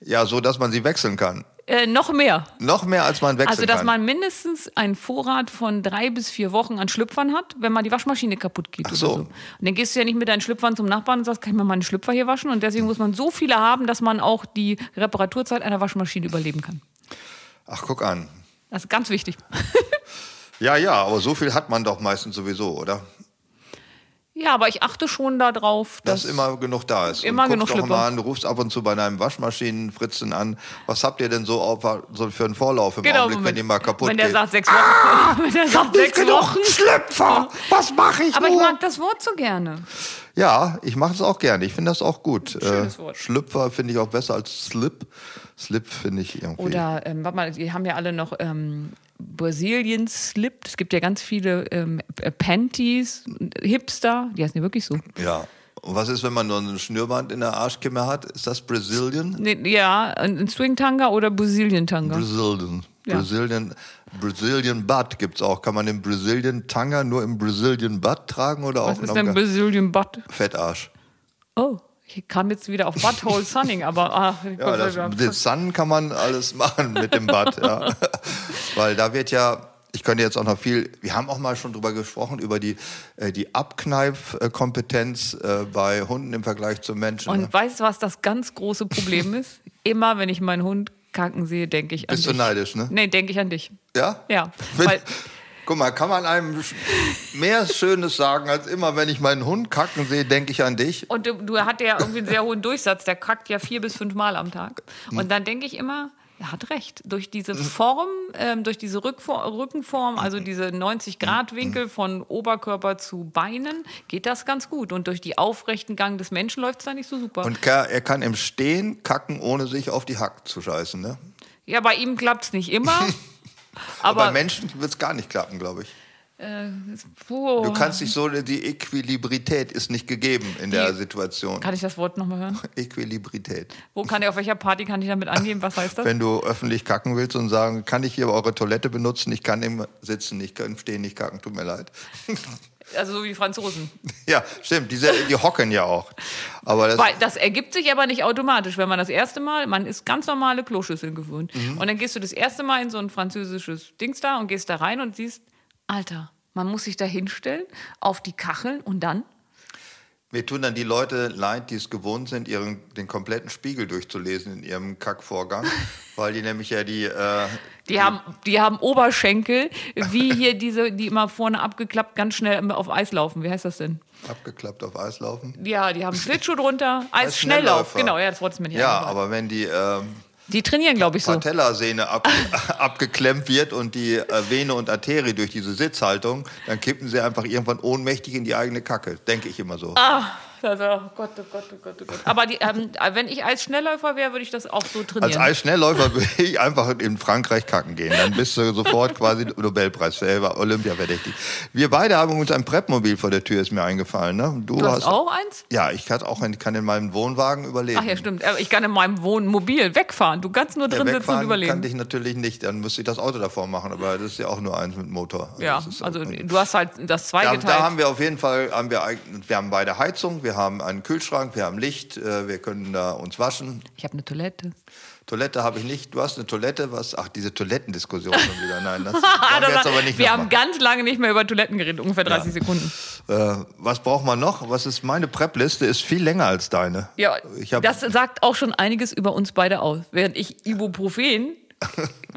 ja, so dass man sie wechseln kann. Äh, noch mehr. Noch mehr als man wechseln Also, dass kann. man mindestens einen Vorrat von drei bis vier Wochen an Schlüpfern hat, wenn mal die Waschmaschine kaputt geht Ach oder so. so. Und dann gehst du ja nicht mit deinen Schlüpfern zum Nachbarn und sagst, kann ich mal meine Schlüpfer hier waschen? Und deswegen muss man so viele haben, dass man auch die Reparaturzeit einer Waschmaschine überleben kann. Ach, guck an. Das ist ganz wichtig. Ja, ja, aber so viel hat man doch meistens sowieso, oder? Ja, aber ich achte schon darauf, Dass dass. immer genug da ist. immer und genug doch mal an, du rufst ab und zu bei deinem Waschmaschinenfritzen an. Was habt ihr denn so, auf, so für einen Vorlauf im Genau, Augenblick, wenn Moment. die mal kaputt Wenn der geht? sagt sechs Wochen. wenn der sagt sechs Wochen. Schlüpfer! Was mache ich Aber ich nur? mag das Wort so gerne. Ja, ich mache es auch gerne. Ich finde das auch gut. Schönes Äh, Wort. Schlüpfer finde ich auch besser als Slip. Slip finde ich irgendwie. Oder, ähm, warte mal, die haben ja alle noch ähm, Brazilian Slip. Es gibt ja ganz viele ähm, äh, Panties, Hipster, die heißen ja wirklich so. ja. Und was ist, wenn man nur ein Schnürband in der Arschkimme hat? Ist das Brazilian? Nee, ja, ein Swing-Tanga oder Brazilian-Tanga. Brazilian. Ja. Brazilian, Brazilian Butt gibt's auch. Kann man den Brazilian Tanga nur im Brazilian Butt tragen oder Was auch ist denn Brazilian Butt? Fettarsch? Oh, ich kam jetzt wieder auf Butthole Sunning, aber ach, ich Ja, das, den Sun kann man alles machen mit dem Butt, ja. Weil da wird ja, ich könnte jetzt auch noch viel, wir haben auch mal schon drüber gesprochen, über die, äh, die Abkneif-Kompetenz äh, bei Hunden im Vergleich zu Menschen. Und ne? weißt du, was das ganz große Problem ist? Immer, wenn ich meinen Hund kacken sehe, denke ich an Bist du dich. neidisch, ne? Nee, denke ich an dich. Ja? Ja, Wenn, weil- guck mal, kann man einem mehr Schönes sagen, als immer, wenn ich meinen Hund kacken sehe, denke ich an dich. Und du, du hat ja irgendwie einen sehr hohen Durchsatz, der kackt ja vier bis fünf Mal am Tag. Hm. Und dann denke ich immer, er hat recht. Durch diese Form, ähm, durch diese Rückfor Rückenform, also diese 90-Grad-Winkel von Oberkörper zu Beinen, geht das ganz gut. Und durch die aufrechten Gang des Menschen läuft es da nicht so super. Und er kann im Stehen kacken, ohne sich auf die Hack zu scheißen, ne? ja, bei ihm klappt es nicht immer. Aber bei aber Menschen wird es gar nicht klappen, glaube ich. Äh, puh, Du kannst dich so, die Equilibrität ist nicht gegeben in der Die- Situation. kann ich das Wort nochmal hören? Equilibrität. Wo kann er, auf welcher Party kann ich damit angeben? Was heißt das? Wenn du öffentlich kacken willst und sagen, kann ich hier eure Toilette benutzen? Ich kann im Sitzen, ich kann im Stehen nicht kacken, tut mir leid. Also so wie die Franzosen. ja, stimmt, diese, die hocken ja auch. Aber das, Weil das ergibt sich aber nicht automatisch, wenn man das erste Mal, man ist ganz normale Kloschüsseln gewöhnt. Mhm. Und dann gehst du das erste Mal in so ein französisches Dings da und gehst da rein und siehst, Alter, man muss sich da hinstellen, auf die Kacheln und dann. mir tun dann die Leute leid, die es gewohnt sind, ihren, den kompletten Spiegel durchzulesen in ihrem Kackvorgang, weil die nämlich ja die, äh, Die haben, die haben Oberschenkel, wie hier diese, die immer vorne abgeklappt, ganz schnell auf Eis laufen. Wie heißt das denn? abgeklappt auf Eis laufen. Ja, die haben Schlittschuh drunter, Eisschnelllauf. Genau, ja, das Wort ist mir nicht Ja, aber wenn die ähm, Die trainieren, glaube ich, so. Patellasehne ab, abgeklemmt wird und die äh, Vene und Arterie durch diese Sitzhaltung, dann kippen sie einfach irgendwann ohnmächtig in die eigene Kacke. Denke ich immer so. Ah, also, oh Gott, oh Gott, oh Gott, oh Gott. Aber die, ähm, wenn ich als Schnellläufer wäre, würde ich das auch so Als trainieren. Eisschnellläufer würde ich einfach in Frankreich kacken gehen. Dann bist du sofort quasi Nobelpreisfähiger, Olympiaverdächtig. Wir beide haben uns ein Prepmobil vor der Tür, ist mir eingefallen. Ne? du hast auch eins? Ja, ich kann auch in, kann in meinem Wohnwagen überleben. Ach ja, stimmt. Aber Ich kann in meinem Wohnmobil wegfahren. Du kannst nur Ja, drin sitzen und wegfahren kann überleben. ich natürlich nicht, dann müsste ich das Auto davor machen, aber das ist ja auch nur eins mit Motor. Ja, Das ist also du hast halt das Da, zweigeteilt. da haben wir auf jeden Fall, haben wir, wir haben beide Heizung, wir haben einen Kühlschrank, wir haben Licht, äh, wir können da uns waschen. ich habe eine Toilette. Toilette habe ich nicht. Du hast eine Toilette, was? Ach, diese Toilettendiskussion schon wieder. Nein, das Ah, wir jetzt war- aber nicht wir haben ganz lange nicht mehr über Toiletten geredet, ungefähr 30 Sekunden. Äh, was braucht man noch? Was ist meine Prep-Liste? Ist viel länger als deine. Ja, das sagt auch schon einiges über uns beide aus. Während ich Ibuprofen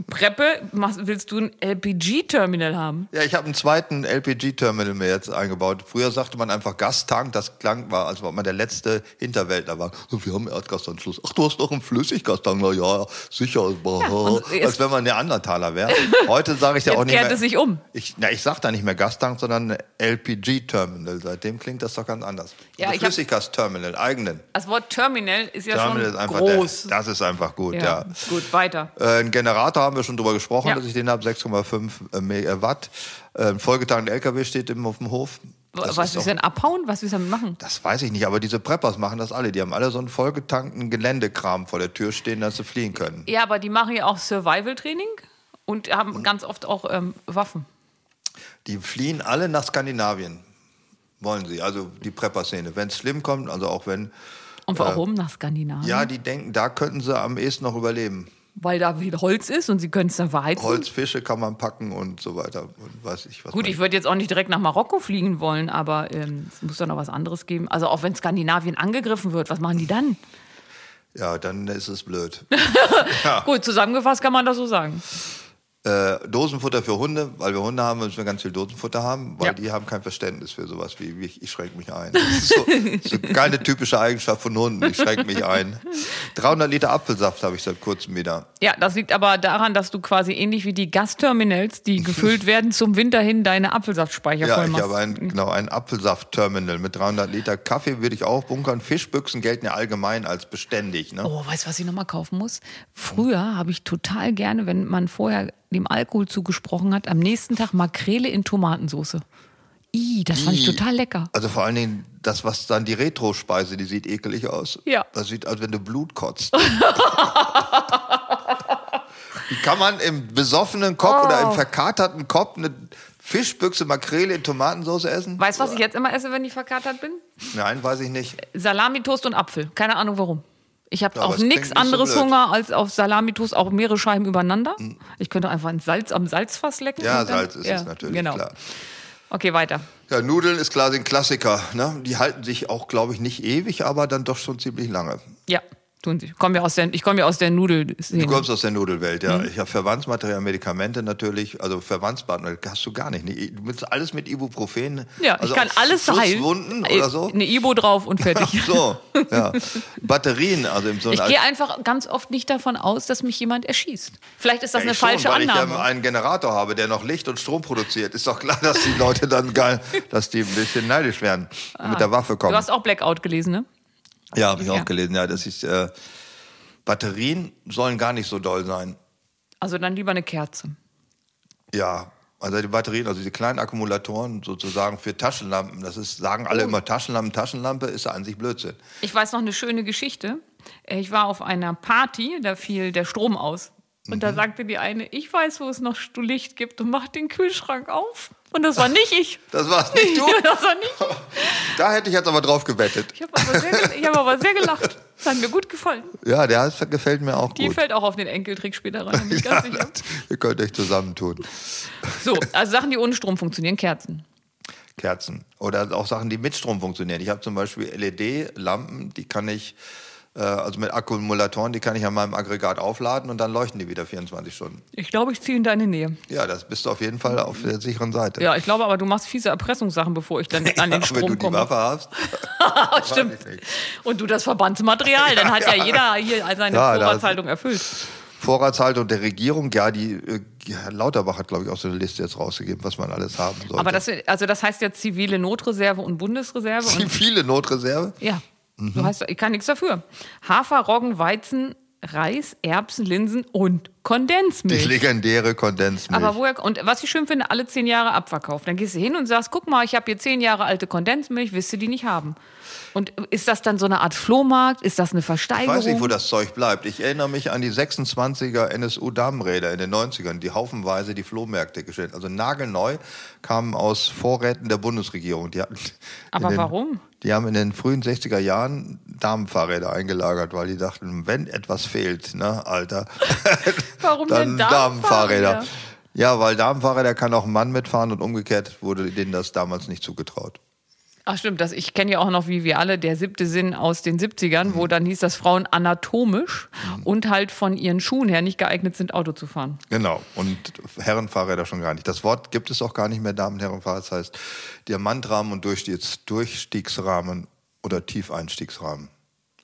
Preppe machst, willst du ein LPG-Terminal haben? Ja, ich habe einen zweiten LPG-Terminal mir jetzt eingebaut. Früher sagte man einfach Gastank, das klang war, als ob man der letzte Hinterwäldler war. So, wir haben Erdgasanschluss. Ach, du hast doch einen Flüssiggastank. Na ja, sicher. Ja, als wenn man der Neandertaler wäre. Heute sage ich ja auch nicht mehr. sich um. Ich, na, ich sage da nicht mehr Gastank, sondern LPG-Terminal. Seitdem klingt das doch ganz anders. Ja, also Flüssiggas-Terminal, eigenen. Das Wort Terminal ist ja Terminal schon ist groß. Der, das ist einfach gut, ja. ja. Gut, weiter. Äh, Generator haben wir schon drüber gesprochen, ja. dass ich den habe, 6,5 äh, Watt. Äh, ein vollgetankt LKW steht im, auf dem Hof. Das was ist denn abhauen? Was willst du damit machen? Das weiß ich nicht, aber diese Preppers machen das alle. Die haben alle so einen vollgetankten Geländekram vor der Tür stehen, dass sie fliehen können. Ja, aber die machen ja auch Survival-Training und haben mhm. ganz oft auch ähm, Waffen. Die fliehen alle nach Skandinavien, wollen sie. Also die Prepper-Szene. Wenn es schlimm kommt, also auch wenn. Und warum äh, nach Skandinavien? Ja, die denken, da könnten sie am ehesten noch überleben weil da viel Holz ist und sie können es dann verheizen. Holzfische kann man packen und so weiter. Und weiß ich, was Gut, ich würde jetzt auch nicht direkt nach Marokko fliegen wollen, aber ähm, es muss doch noch was anderes geben. Also auch wenn Skandinavien angegriffen wird, was machen die dann? Ja, dann ist es blöd. ja. Gut, zusammengefasst kann man das so sagen. Äh, Dosenfutter für Hunde, weil wir Hunde haben, müssen wir ganz viel Dosenfutter haben, weil ja. die haben kein Verständnis für sowas wie, wie ich, ich schränke mich ein. Das ist, so, das ist keine typische Eigenschaft von Hunden, ich schränke mich ein. 300 Liter Apfelsaft habe ich seit kurzem wieder. Ja, das liegt aber daran, dass du quasi ähnlich wie die Gasterminals, die gefüllt werden, zum Winter hin deine Apfelsaftspeicher ja, voll machst. Ja, ich habe ein, genau, ein Apfelsaftterminal mit 300 Liter Kaffee würde ich auch bunkern. Fischbüchsen gelten ja allgemein als beständig. Ne? Oh, weißt du, was ich nochmal kaufen muss? Früher habe ich total gerne, wenn man vorher dem Alkohol zugesprochen hat, am nächsten Tag Makrele in Tomatensauce. I, das fand ich total lecker. Also vor allen Dingen das, was dann die Retro-Speise, die sieht ekelig aus. Ja. Das sieht, als wenn du Blut kotzt. Wie kann man im besoffenen Kopf oh. oder im oh. verkaterten Kopf eine Fischbüchse Makrele in Tomatensauce essen? Weißt du, was ich jetzt immer esse, wenn ich verkatert bin? Nein, weiß ich nicht. Salami, Toast und Apfel. Keine Ahnung warum. Ich habe ja, auf nichts anderes so Hunger als auf Salamitos, auch mehrere Scheiben übereinander. Mhm. Ich könnte einfach ein Salz am Salzfass lecken. Ja, Salz ist ja, es natürlich, genau. klar. Okay, weiter. Ja, Nudeln ist klar ein Klassiker. Ne? Die halten sich auch, glaube ich, nicht ewig, aber dann doch schon ziemlich lange. Ja. Tun sie. Ich komme ja aus der, ich komme ja aus der Nudel. Du kommst aus der Nudelwelt, ja. Mhm. Ich habe Verbandsmaterial, Medikamente natürlich, also Verbandspartner hast du gar nicht. Du willst alles mit Ibuprofen. Ja, also ich kann alles heilen. Wunden oder so. Eine Ibo drauf und fertig. Ach so, ja. Batterien, also im Sinne. Ich gehe einfach ganz oft nicht davon aus, dass mich jemand erschießt. Vielleicht ist das ja, eine falsche weil Annahme. Weil ich ja einen Generator habe, der noch Licht und Strom produziert. Ist doch klar, dass die Leute dann geil, dass die ein bisschen neidisch werden ah. mit der Waffe kommen. Du hast auch Blackout gelesen, ne? Ja, habe ich ja. auch gelesen. Ja, das ist äh, Batterien sollen gar nicht so doll sein. Also dann lieber eine Kerze. Ja, also die Batterien, also die kleinen Akkumulatoren sozusagen für Taschenlampen, das ist, sagen alle oh. immer Taschenlampe, Taschenlampe ist an sich Blödsinn. Ich weiß noch eine schöne Geschichte. Ich war auf einer Party, da fiel der Strom aus. Und mhm. da sagte die eine, ich weiß, wo es noch Licht gibt und macht den Kühlschrank auf. Und das war nicht ich. Das war's nicht du? das war nicht ich. Da hätte ich jetzt aber drauf gewettet. Ich habe aber, hab aber, sehr gelacht. Das hat mir gut gefallen. Ja, der gefällt mir auch die gut. Die fällt auch auf den Enkeltrick später rein. ja, das, ihr könnt euch zusammentun. So, also Sachen, die ohne Strom funktionieren, Kerzen. Kerzen. Oder auch Sachen, die mit Strom funktionieren. Ich habe zum Beispiel LED-Lampen, die kann ich also mit Akkumulatoren, die kann ich an meinem Aggregat aufladen und dann leuchten die wieder 24 Stunden. Ich glaube, ich ziehe in deine Nähe. Ja, das bist du auf jeden Fall auf der sicheren Seite. Ja, ich glaube aber, du machst fiese Erpressungssachen, bevor ich dann an den Strom komme. Wenn du die Waffe hast. Stimmt. Und du das Verbandsmaterial, dann hat ja, jeder hier seine ja, Vorratshaltung erfüllt. Vorratshaltung der Regierung, ja, die äh, ja, Lauterbach hat, glaube ich, auch so eine Liste jetzt rausgegeben, was man alles haben sollte. Aber das, also das heißt ja zivile Notreserve und Bundesreserve. Zivile Notreserve? Ja. Mhm. So heißt, ich kann nichts dafür. Hafer, Roggen, Weizen, Reis, Erbsen, Linsen und Kondensmilch. Die legendäre Kondensmilch. Aber woher, und was ich schön finde, alle zehn Jahre Abverkauf. Dann gehst du hin und sagst, guck mal, ich habe hier zehn Jahre alte Kondensmilch, willst du die nicht haben? Und ist das dann so eine Art Flohmarkt? Ist das eine Versteigerung? Ich weiß nicht, wo das Zeug bleibt. Ich erinnere mich an die 26er NSU-Damenräder in den 90ern, die haufenweise die Flohmärkte gestellt. Also nagelneu kamen aus Vorräten der Bundesregierung. Die hatten Aber den, warum? Die haben in den frühen 60er Jahren Damenfahrräder eingelagert, weil die dachten, wenn etwas fehlt, ne, Alter, warum dann denn Damenfahrräder? Ja, weil Damenfahrräder kann auch ein Mann mitfahren und umgekehrt wurde denen das damals nicht zugetraut. Ach stimmt, das, ich kenne ja auch noch, wie wir alle, der siebte Sinn aus den 70ern, mhm. wo dann hieß, dass Frauen anatomisch mhm. und halt von ihren Schuhen her nicht geeignet sind, Auto zu fahren. Genau, und Herrenfahrräder schon gar nicht. Das Wort gibt es auch gar nicht mehr, Damen und Herrenfahrrad. Das heißt Diamantrahmen und Durchstiegsrahmen oder Tiefeinstiegsrahmen.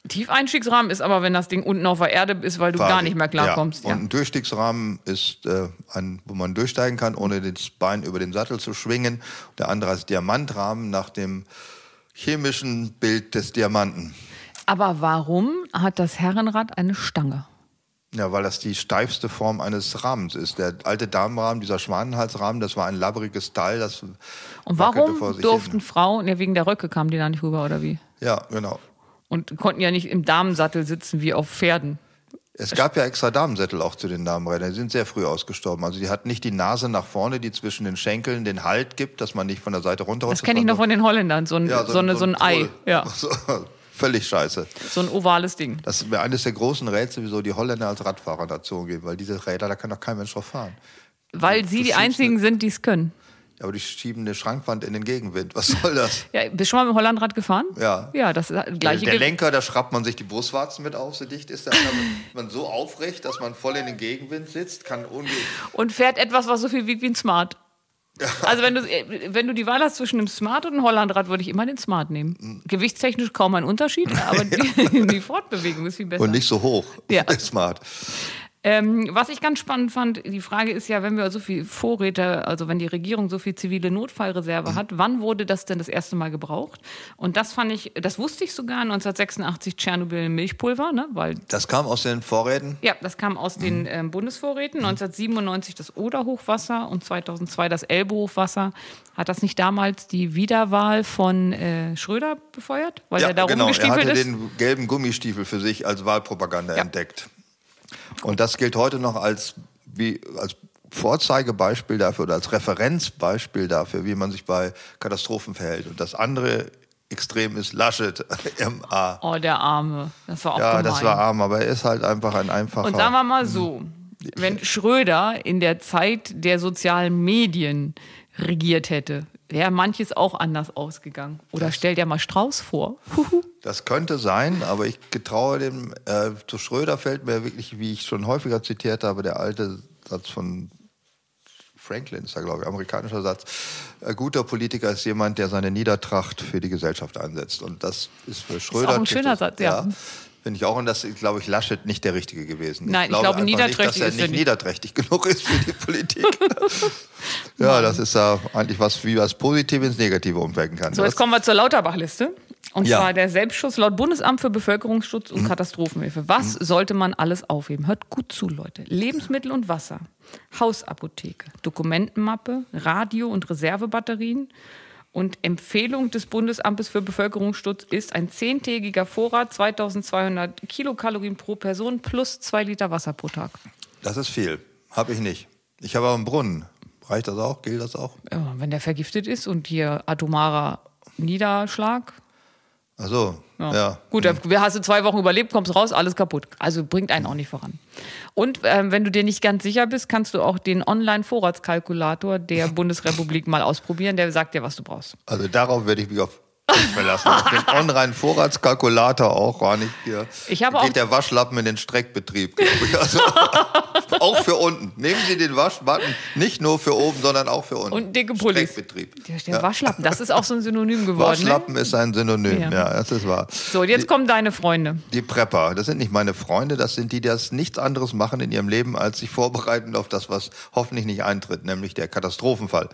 Tiefeinstiegsrahmen ist aber, wenn das Ding unten auf der Erde ist, weil du Fahrrad. gar nicht mehr klarkommst. Ja. Und ein Durchstiegsrahmen ist äh, ein, wo man durchsteigen kann, ohne das Bein über den Sattel zu schwingen. Der andere ist Diamantrahmen nach dem chemischen Bild des Diamanten. Aber warum hat das Herrenrad eine Stange? Ja, weil das die steifste Form eines Rahmens ist. Der alte Damenrahmen, dieser Schwanenhalsrahmen, das war ein labberiges Teil. Das Und warum durften hin. Frauen, ja wegen der Röcke kamen die da nicht rüber oder wie? Ja, genau und konnten ja nicht im Damensattel sitzen wie auf Pferden. Es gab ja extra Damensättel auch zu den Damenrädern. Die sind sehr früh ausgestorben. Also die hat nicht die Nase nach vorne, die zwischen den Schenkeln den Halt gibt, dass man nicht von der Seite runter. Das kenne ich noch von den Holländern, so ein, ja, so, so, eine, so ein, Ei. Ja. So, völlig scheiße. So ein ovales Ding. Das wäre eines der großen Rätsel, wieso die Holländer als Radfahrernation geben, weil diese Räder, da kann doch kein Mensch drauf fahren. Weil sie die einzigen sind, die es können. Aber die schieben eine Schrankwand in den Gegenwind. Was soll das? Ja, bist du schon mal mit dem Hollandrad gefahren? Ja. Ja, das gleiche. Der, der Lenker, da schraubt man sich die Brustwarzen mit auf, so dicht ist der. man so aufrecht, dass man voll in den Gegenwind sitzt, kann Und fährt etwas, was so viel wiegt wie ein Smart. Also wenn du, wenn du die Wahl hast zwischen einem Smart und einem Hollandrad, würde ich immer den Smart nehmen. Mhm. Gewichtstechnisch kaum ein Unterschied, aber die, die Fortbewegung ist viel besser. Und nicht so hoch, ja. Smart. Ähm, was ich ganz spannend fand, die Frage ist ja, wenn wir so viel Vorräte, also wenn die Regierung so viel zivile Notfallreserve hat, wann wurde das denn das erste Mal gebraucht? Und das fand ich, das wusste ich sogar 1986 Tschernobyl Milchpulver, ne? Weil das kam aus den Vorräten? Ja, das kam aus mhm. den ähm, Bundesvorräten. 1997 das Oder-Hochwasser und 2002 das Elbe-Hochwasser. Hat das nicht damals die Wiederwahl von äh, Schröder befeuert? Weil ja, er da genau. Er hatte ist? den gelben Gummistiefel für sich als Wahlpropaganda ja. entdeckt. Und das gilt heute noch als, wie, als Vorzeigebeispiel dafür oder als Referenzbeispiel dafür, wie man sich bei Katastrophen verhält. Und das andere Extrem ist Laschet, MA. Oh, der Arme. Das war auch Ja, gemein. das war arm, aber er ist halt einfach ein einfacher. Und sagen wir mal so, wenn Schröder in der Zeit der sozialen Medien regiert hätte, wäre manches auch anders ausgegangen. Oder das, stell dir mal Strauß vor. das könnte sein, aber ich getraue dem, äh, zu Schröder fällt mir wirklich, wie ich schon häufiger zitiert habe, der alte Satz von Franklin ist da, glaube ich, amerikanischer Satz. Ein guter Politiker ist jemand, der seine Niedertracht für die Gesellschaft einsetzt. Und das ist für Schröder. Das ist auch ein schöner Satz, ja. ja Finde ich auch. Und das ist, glaube ich, Laschet nicht der Richtige gewesen. Nein, ich, ich glaube, niederträchtig nicht, dass er nicht niederträchtig genug ist für die Politik. ja, das ist ja eigentlich was, wie was Positive ins Negative umwirken kann. So, jetzt kommen wir zur Lauterbach-Liste. Und ja. zwar der Selbstschuss laut Bundesamt für Bevölkerungsschutz und mhm. Katastrophenhilfe. Was mhm. sollte man alles aufheben? Hört gut zu, Leute. Lebensmittel und Wasser, Hausapotheke, Dokumentenmappe, Radio und Reservebatterien, und Empfehlung des Bundesamtes für Bevölkerungsschutz ist ein zehntägiger Vorrat, 2200 Kilokalorien pro Person plus zwei Liter Wasser pro Tag. Das ist viel. Habe ich nicht. Ich habe aber einen Brunnen. Reicht das auch? Gilt das auch? Ja, wenn der vergiftet ist und hier atomarer Niederschlag. Ach so, ja. ja. Gut, hm. hast du zwei Wochen überlebt, kommst raus, alles kaputt. Also bringt einen auch nicht voran. Und ähm, wenn du dir nicht ganz sicher bist, kannst du auch den Online-Vorratskalkulator der Bundesrepublik mal ausprobieren. Der sagt dir, was du brauchst. Also darauf werde ich mich auf verlassen. Auf den Online-Vorratskalkulator auch gar nicht. Hier ich habe geht der Waschlappen in den Streckbetrieb. Also, auch für unten. Nehmen Sie den Waschbutton nicht nur für oben, sondern auch für unten. Und dicke Pullis. Streckbetrieb. Der, der ja. Waschlappen, das ist auch so ein Synonym geworden. Ne? Waschlappen ne? ist ein Synonym, ja. ja. das ist wahr. So, jetzt die, kommen deine Freunde. Die Prepper, das sind nicht meine Freunde, das sind die, die das nichts anderes machen in ihrem Leben, als sich vorbereiten auf das, was hoffentlich nicht eintritt, nämlich der Katastrophenfall.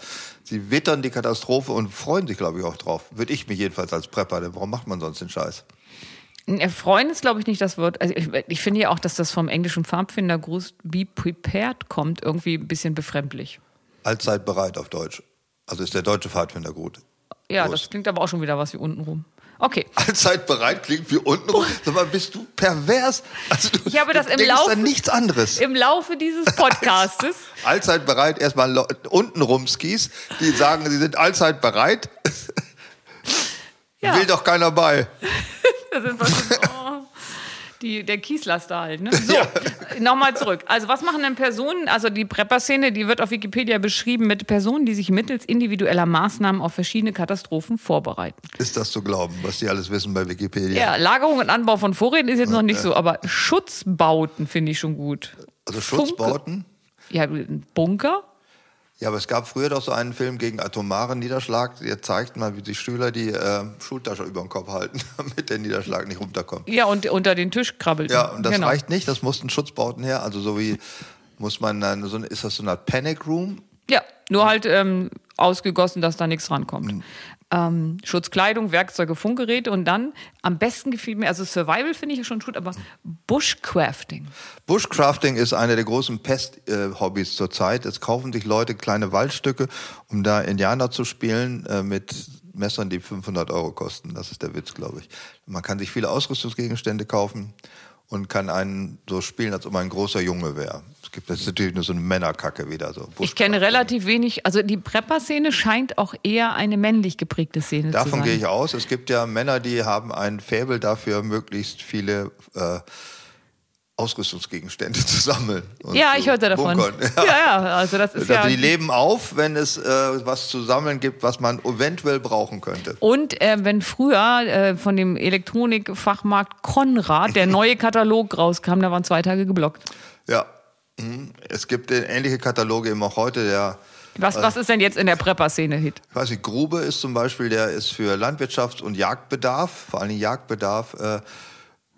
Sie wittern die Katastrophe und freuen sich, glaube ich, auch drauf. Würde ich mich jedenfalls als Prepper, denn warum macht man sonst den Scheiß? Freuen ist, glaube ich, nicht das Wort. Also ich, ich, finde ja auch, dass das vom englischen Pfadfindergruß be prepared kommt, irgendwie ein bisschen befremdlich. Allzeit bereit auf Deutsch. Also ist der deutsche Pfadfinder gut. Ja, das klingt aber auch schon wieder was wie untenrum. Okay. Allzeit bereit klingt wie untenrum. Sag mal, bist du pervers? Also du, ich habe das im Laufe an nichts anderes. Im Laufe dieses Podcastes. allzeit bereit erstmal untenrum Skis, die sagen, sie sind allzeit bereit. Ja. Will doch keiner bei. da sind wir schon, oh. Die, der Kieslaster halt. Ne? So, ja. nochmal zurück. Also was machen denn Personen, also die Prepper-Szene, die wird auf Wikipedia beschrieben mit Personen, die sich mittels individueller Maßnahmen auf verschiedene Katastrophen vorbereiten. Ist das zu glauben, was die alles wissen bei Wikipedia? Ja, Lagerung und Anbau von Vorräten ist jetzt noch nicht so, aber Schutzbauten finde ich schon gut. Also Schutzbauten? Ja, ein Bunker? Ja, aber es gab früher doch so einen Film gegen atomaren Niederschlag. Der zeigt mal, wie die Schüler die äh, Schultasche über den Kopf halten, damit der Niederschlag nicht runterkommt. Ja, und unter den Tisch krabbelt. Ja, und das genau. reicht nicht. Das mussten Schutzbauten her. Also so wie muss man dann, so, ist das so eine Panic Room? Ja, nur halt ähm, ausgegossen, dass da nichts rankommt. Mhm ähm, Schutzkleidung, Werkzeuge, Funkgeräte und dann am besten gefiel mir, also Survival finde ich schon gut, aber Bushcrafting. Bushcrafting ist eine der großen Pest-Hobbys äh, zurzeit. Es kaufen sich Leute kleine Waldstücke, um da Indianer zu spielen äh, mit Messern, die 500 Euro kosten. Das ist der Witz, glaube ich. Man kann sich viele Ausrüstungsgegenstände kaufen und kann einen so spielen, als ob man ein großer Junge wäre. Es gibt das ist natürlich nur so eine Männerkacke wieder so. Ich kenne relativ wenig, also die Prepper-Szene scheint auch eher eine männlich geprägte Szene Davon zu sein. Davon gehe ich aus. Es gibt ja Männer, die haben ein Faible dafür, möglichst viele äh, Ausrüstungsgegenstände zu sammeln. ja, ich hörte davon. Ja. ja, ja, also das ist also ja. Die leben auf, wenn es äh, was zu sammeln gibt, was man eventuell brauchen könnte. Und äh, wenn früher äh, von dem Elektronikfachmarkt Konrad der neue Katalog rauskam, da waren zwei Tage geblockt. Ja, mhm. es gibt ähnliche Kataloge eben auch heute. Der was, was ist denn jetzt in der Prepper-Szene Hit? Ich weiß nicht, Grube ist zum Beispiel, der ist für Landwirtschafts- und Jagdbedarf, vor allem Jagdbedarf, äh,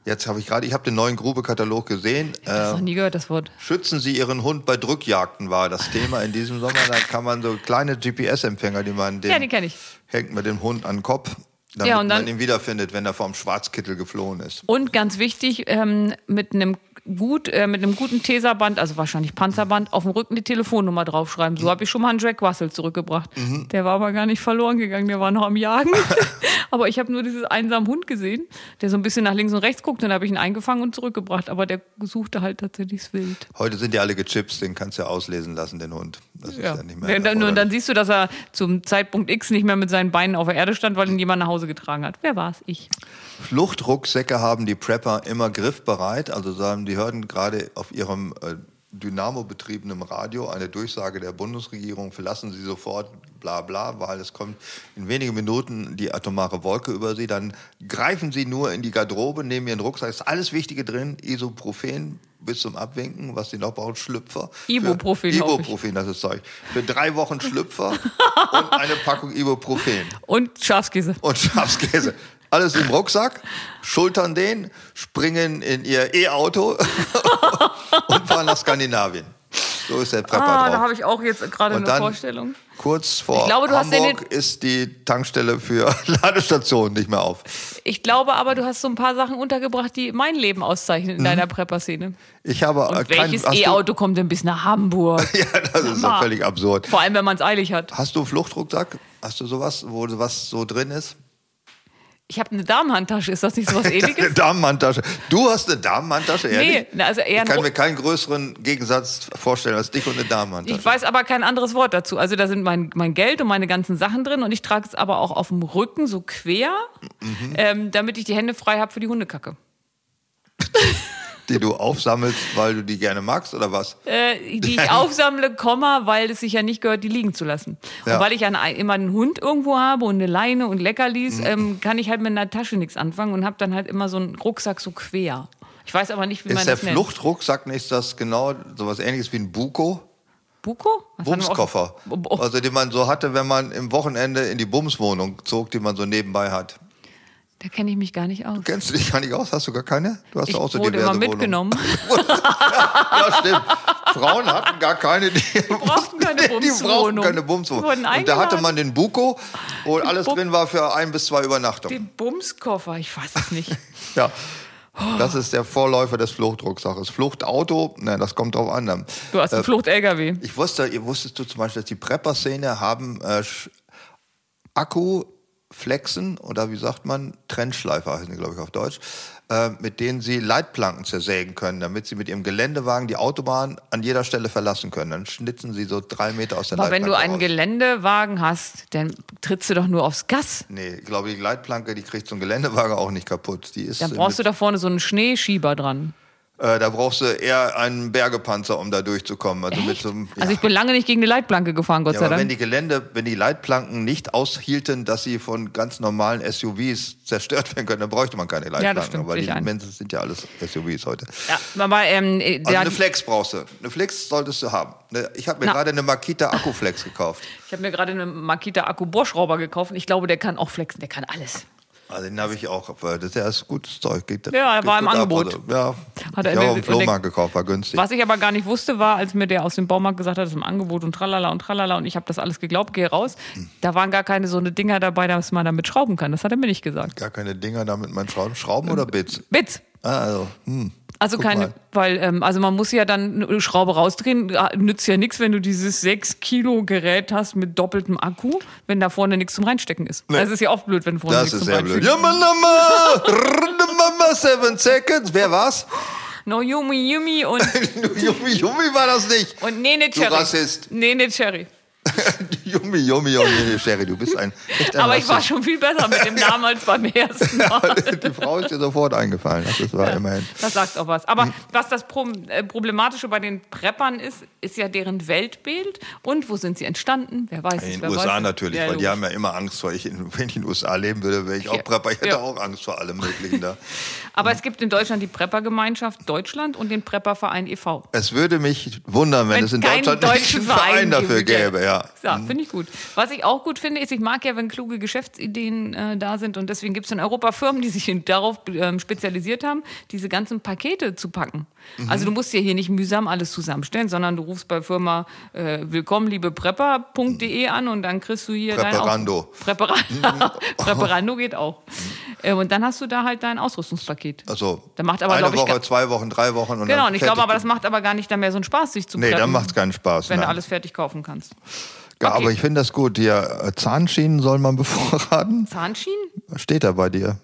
Jetzt habe ich gerade, ich habe den neuen Grube-Katalog gesehen. Ich habe äh, noch nie gehört, das Wort. Schützen Sie Ihren Hund bei Drückjagden war das Thema in diesem Sommer. Da kann man so kleine GPS-Empfänger, die man den, ja, die ich. hängt mit dem Hund an den Kopf, damit ja, und dann, man ihn wiederfindet, wenn er vom Schwarzkittel geflohen ist. Und ganz wichtig, ähm, mit einem gut, äh, mit einem guten Teserband, also wahrscheinlich Panzerband, auf dem Rücken die Telefonnummer draufschreiben. So habe ich schon mal einen Jack Russell zurückgebracht. Mhm. Der war aber gar nicht verloren gegangen, der war noch am Jagen. aber ich habe nur diesen einsamen Hund gesehen, der so ein bisschen nach links und rechts guckt. Dann habe ich ihn eingefangen und zurückgebracht. Aber der suchte halt tatsächlich das Wild. Heute sind die alle gechipst, den kannst du ja auslesen lassen, den Hund. Das ist ja, ja nicht mehr. Dann, dann siehst du, dass er zum Zeitpunkt X nicht mehr mit seinen Beinen auf der Erde stand, weil ihn jemand nach Hause getragen hat. Wer war es? Ich. Fluchtrucksäcke haben die Prepper immer griffbereit. Also sagen die hörten gerade auf ihrem äh, Dynamo-betriebenen Radio eine Durchsage der Bundesregierung, verlassen Sie sofort, bla bla, weil es kommt in wenigen Minuten die atomare Wolke über Sie. Dann greifen Sie nur in die Garderobe, nehmen Ihren Rucksack, ist alles Wichtige drin, Isoprofen bis zum Abwinken, was Sie noch brauchen, Schlüpfer. Ibuprofen. Ibuprofen, das ist Zeug. Für drei Wochen Schlüpfer und eine Packung Ibuprofen. Und Schafskäse. Und Schafskäse alles im Rucksack, schultern den, springen in ihr E-Auto und fahren nach Skandinavien. So ist der Prepper ah, drauf. da habe ich auch jetzt gerade eine Vorstellung. Kurz vor glaube, Hamburg ist die Tankstelle für Ladestationen nicht mehr auf. Ich glaube aber, du hast so ein paar Sachen untergebracht, die mein Leben auszeichnen in mhm. deiner Prepper-Szene. Ich habe Und kein, welches E-Auto kommt denn bis nach Hamburg? ja, das ist doch völlig absurd. Vor allem, wenn man es eilig hat. Hast du einen Fluchtrucksack? Hast du sowas, wo was so drin ist? Ich habe eine Damenhandtasche, ist das nicht so was ähnliches? eine Damenhandtasche. Du hast eine Damenhandtasche, ehrlich? Nee, also eher ich kann mir keinen größeren Gegensatz vorstellen als dich und eine Damenhandtasche. Ich weiß aber kein anderes Wort dazu. Also da sind mein, mein Geld und meine ganzen Sachen drin und ich trage es aber auch auf dem Rücken so quer, mhm. ähm, damit ich die Hände frei habe für die Hundekacke. die du aufsammelst, weil du die gerne magst oder was? Äh, die ich aufsammle, Komma, weil es sich ja nicht gehört, die liegen zu lassen. Ja. Und weil ich an, immer einen Hund irgendwo habe und eine Leine und Leckerlis, mhm. ähm, kann ich halt mit einer Tasche nichts anfangen und habe dann halt immer so einen Rucksack so quer. Ich weiß aber nicht, wie ist man das nennt. Ist der Fluchtrucksack nicht das genau sowas ähnliches wie ein Buko? Buko? Bumskoffer. Also den man so hatte, wenn man im Wochenende in die Bumswohnung zog, die man so nebenbei hat. Da kenne ich mich gar nicht aus. Kennst du dich gar nicht aus? Hast du gar keine? Du hast ich auch so wurde immer mitgenommen. ja, stimmt. Frauen hatten gar keine. Die, die brauchten keine Bumswohnung. Die brauchten keine Bumswohnung. Und da hatte man den Buko, den alles Bum drin war für ein bis zwei Übernachtungen. Den Bumskoffer, ich weiß es nicht. ja. Das ist der Vorläufer des Fluchtrucksaches. Fluchtauto, nein, das kommt drauf an. Du hast einen äh, Flucht-LKW. Ich wusste, ihr wusstest du zum Beispiel, dass die Prepper-Szene haben äh, Akku Flexen oder wie sagt man, Trennschleifer heißen die, glaube ich, auf Deutsch, äh, mit denen sie Leitplanken zersägen können, damit sie mit ihrem Geländewagen die Autobahn an jeder Stelle verlassen können. Dann schnitzen sie so drei Meter aus der Aber Leitplanke wenn du einen raus. Geländewagen hast, dann trittst du doch nur aufs Gas. Nee, ich glaube, die Leitplanke, die kriegt so ein Geländewagen auch nicht kaputt. Die ist Dann brauchst du da vorne so einen Schneeschieber dran. Äh, da brauchst du eher einen Bergepanzer, um da durchzukommen. Also mit so einem, Also ich bin lange nicht gegen die Leitplanke gefahren, Gott Ja, sei Dank. wenn die Gelände, wenn die Leitplanken nicht aushielten, dass sie von ganz normalen SUVs zerstört werden können, dann bräuchte man keine Leitplanken. stimmt, weil die ein. Menschen sind ja alles SUVs heute. ja, aber ähm, äh, Also eine Flex brauchst du. Eine Flex solltest du haben. Ne, Ich habe mir gerade eine Makita Akkuflex gekauft. ich habe mir gerade einen Makita Akku Bohrschrauber gekauft. und Ich glaube, der kann auch flexen. Der kann alles. Also den habe ich auch. Das ist ja gutes Zeug. Geht, Ja, er war im gut ab. Angebot. Also, ja, Hat er ich habe auf dem Flohmarkt gekauft, war günstig. Was ich aber gar nicht wusste, war, als mir der aus dem Baumarkt gesagt hat, das ist im Angebot und tralala und tralala und ich habe das alles geglaubt, gehe raus. Da waren gar keine so eine Dinger dabei, dass man damit schrauben kann. Das hat er mir nicht gesagt. Gar keine Dinger da mit meinen Schrauben. Schrauben oder Bits? Bits. Ah, also, hm. Also Guck keine, mal. weil, ähm, also man muss ja dann eine Schraube rausdrehen. Ja, Nützt ja nichts, wenn du dieses 6 Kilo Gerät hast mit doppeltem Akku, wenn da vorne nichts zum Reinstecken ist. Das ist ja oft blöd, wenn vorne Das nichts ist zum sehr blöd. Reinstecken Ja, Mama, seven seconds. Wer war's? No Yumi Yumi und, Yummi, Yummi war das nicht. und Nene Du Cherry. Rassist. Nene Cherry. Yummi, Yummi, Yummi, Sherry, du bist ein echt ein Aber ich war Rassist. schon viel besser mit dem Namen als beim ersten Mal. Die Frau ist dir sofort eingefallen. Das war immerhin. Das sagt auch was. Aber was das äh, Problematische bei den Preppern ist, ist ja deren Weltbild. Und wo sind sie entstanden? Wer weiß? In den weiß USA es? natürlich, Ja, weil die logisch. haben ja immer Angst vor. Ich, wenn ich in den USA leben würde, wäre ich auch Ja. Prepper. Ich hätte Ja. auch Angst vor allem Möglichen da. Aber es gibt in Deutschland die Preppergemeinschaft Deutschland und den Prepperverein e.V. Es würde mich wundern, wenn Wenn es in Deutschland nicht deutschen einen Verein Verein dafür gäbe. Ja. Ja, finde ich gut. Was ich auch gut finde, ist, ich mag ja, wenn kluge Geschäftsideen äh, da sind und deswegen gibt es in Europa Firmen, die sich darauf ähm, spezialisiert haben, diese ganzen Pakete zu packen. Mhm. Also du musst ja hier nicht mühsam alles zusammenstellen, sondern du rufst bei Firma äh, willkommen liebe Prepper.de an und dann kriegst du hier Präparando. dein Präparando. Präparando geht auch. Äh, und dann hast du da halt dein Ausrüstungspaket. Also Da macht aber, eine ich, Woche, gar- zwei Wochen, drei Wochen und Genau, dann und ich glaube aber, das macht aber gar nicht dann mehr so einen Spaß, sich zu Nee, dann macht es keinen Spaß. wenn du nein. alles fertig kaufen kannst. Ja, okay. Aber ich finde das gut. Die äh, Zahnschienen soll man bevorraten. Zahnschienen? Steht da bei dir?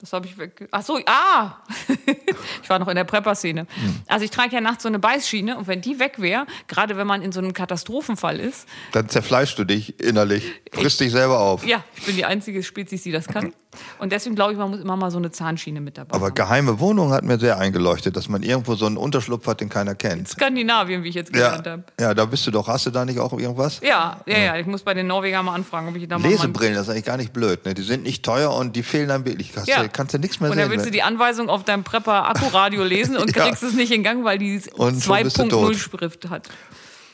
Das habe ich weg. Ach so, ah! ich war noch in der Prepper-Szene. Hm. Also ich trage ja nachts so eine Beißschiene und wenn die weg wäre, gerade wenn man in so einem Katastrophenfall ist, Dann zerfleischst du dich innerlich, frisst dich selber auf. ja, ich bin die einzige Spezies, die das kann. Und deswegen glaube ich, man muss immer mal so eine Zahnschiene mit dabei Aber haben. geheime Wohnung hat mir sehr eingeleuchtet, dass man irgendwo so einen Unterschlupf hat, den keiner kennt. Skandinavien, wie ich jetzt Ja, gelernt habe. ja, da bist du doch. Hast du da nicht auch irgendwas? Ja, ja, ja, ich muss bei den Norwegern mal anfragen, ob ich da mal. Lesebrillen, das ist eigentlich gar nicht blöd. Ne? Die sind nicht teuer und die fehlen dann wirklich. Kannst, Ja. Du, kannst du nichts mehr Und sehen. dann willst du ne? die Anweisung auf deinem Prepper-Akku-Radio lesen und Ja. kriegst es nicht in Gang, weil die Und schon bist du 2.0 tot. Schrift hat.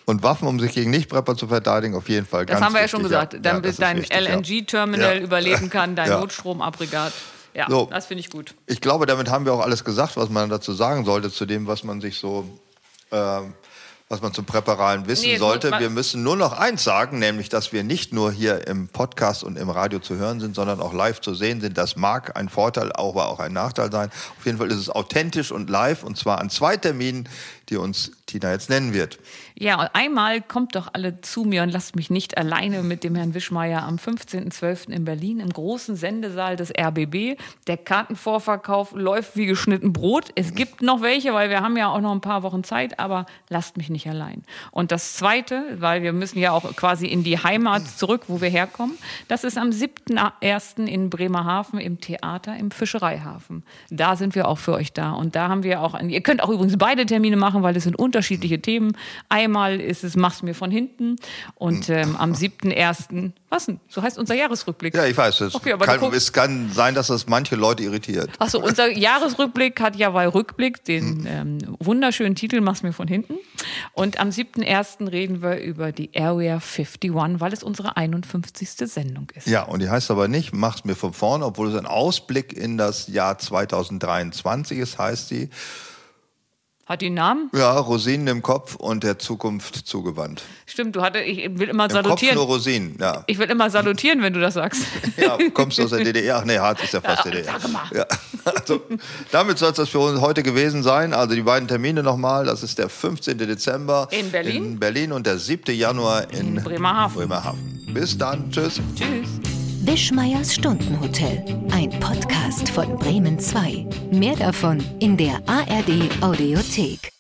Und Waffen, um sich gegen Nichtprepper zu verteidigen, auf jeden Fall. Das haben wir ja schon gesagt. Ja. Ja, ist dein ja. LNG-Terminal Ja. überleben kann, dein Ja. Notstromaggregat. Ja, So. das finde ich gut. Ich glaube, damit haben wir auch alles gesagt, was man dazu sagen sollte, zu dem, was man sich so, ähm, was man zum Präparalen wissen Nee, sollte. Wir müssen nur noch eins sagen, nämlich, dass wir nicht nur hier im Podcast und im Radio zu hören sind, sondern auch live zu sehen sind. Das mag ein Vorteil, aber auch ein Nachteil sein. Auf jeden Fall ist es authentisch und live und zwar an zwei Terminen, die uns Tina jetzt nennen wird. Ja, und einmal kommt doch alle zu mir und lasst mich nicht alleine mit dem Herrn Wischmeier am 15.12. in Berlin im großen Sendesaal des RBB. Der Kartenvorverkauf läuft wie geschnitten Brot. Es gibt noch welche, weil wir haben ja auch noch ein paar Wochen Zeit, aber lasst mich nicht allein. Und das Zweite, weil wir müssen ja auch quasi in die Heimat zurück, wo wir herkommen, das ist am 7.1. in Bremerhaven im Theater im Fischereihafen. Da sind wir auch für euch da. Und da haben wir auch, ihr könnt auch übrigens beide Termine machen, weil es sind unterschiedliche Themen. Einmal ist es Mach's mir von hinten und ähm, am 7.1. Was denn? So heißt unser Jahresrückblick. Ja, ich weiß, es, Okay, aber kann, es kann sein, dass das manche Leute irritiert. Achso, unser Jahresrückblick hat ja bei Rückblick den ähm, wunderschönen Titel Mach's mir von hinten. Und am 7.1. reden wir über die Area 51, weil es unsere 51. Sendung ist. Ja, und die heißt aber nicht, mach's mir von vorne, obwohl es ein Ausblick in das Jahr 2023 ist, heißt sie, Hat die einen Namen? ja, Rosinen im Kopf und der Zukunft zugewandt. Stimmt, du hatte, ich will immer Im Kopf salutieren. nur Rosinen, ja. Ich will immer salutieren, wenn du das sagst. Ja, kommst du aus der DDR? Ach nee, Harz ist ja fast Ja, DDR. sag mal. Ja, also, damit soll es das für uns heute gewesen sein. Also die beiden Termine nochmal, das ist der 15. Dezember In Berlin. in Berlin und der 7. Januar in, In Bremerhaven. Bremerhaven. Bis dann, tschüss. Tschüss. Wischmeiers Stundenhotel. Ein Podcast von Bremen 2. Mehr davon in der ARD Audiothek.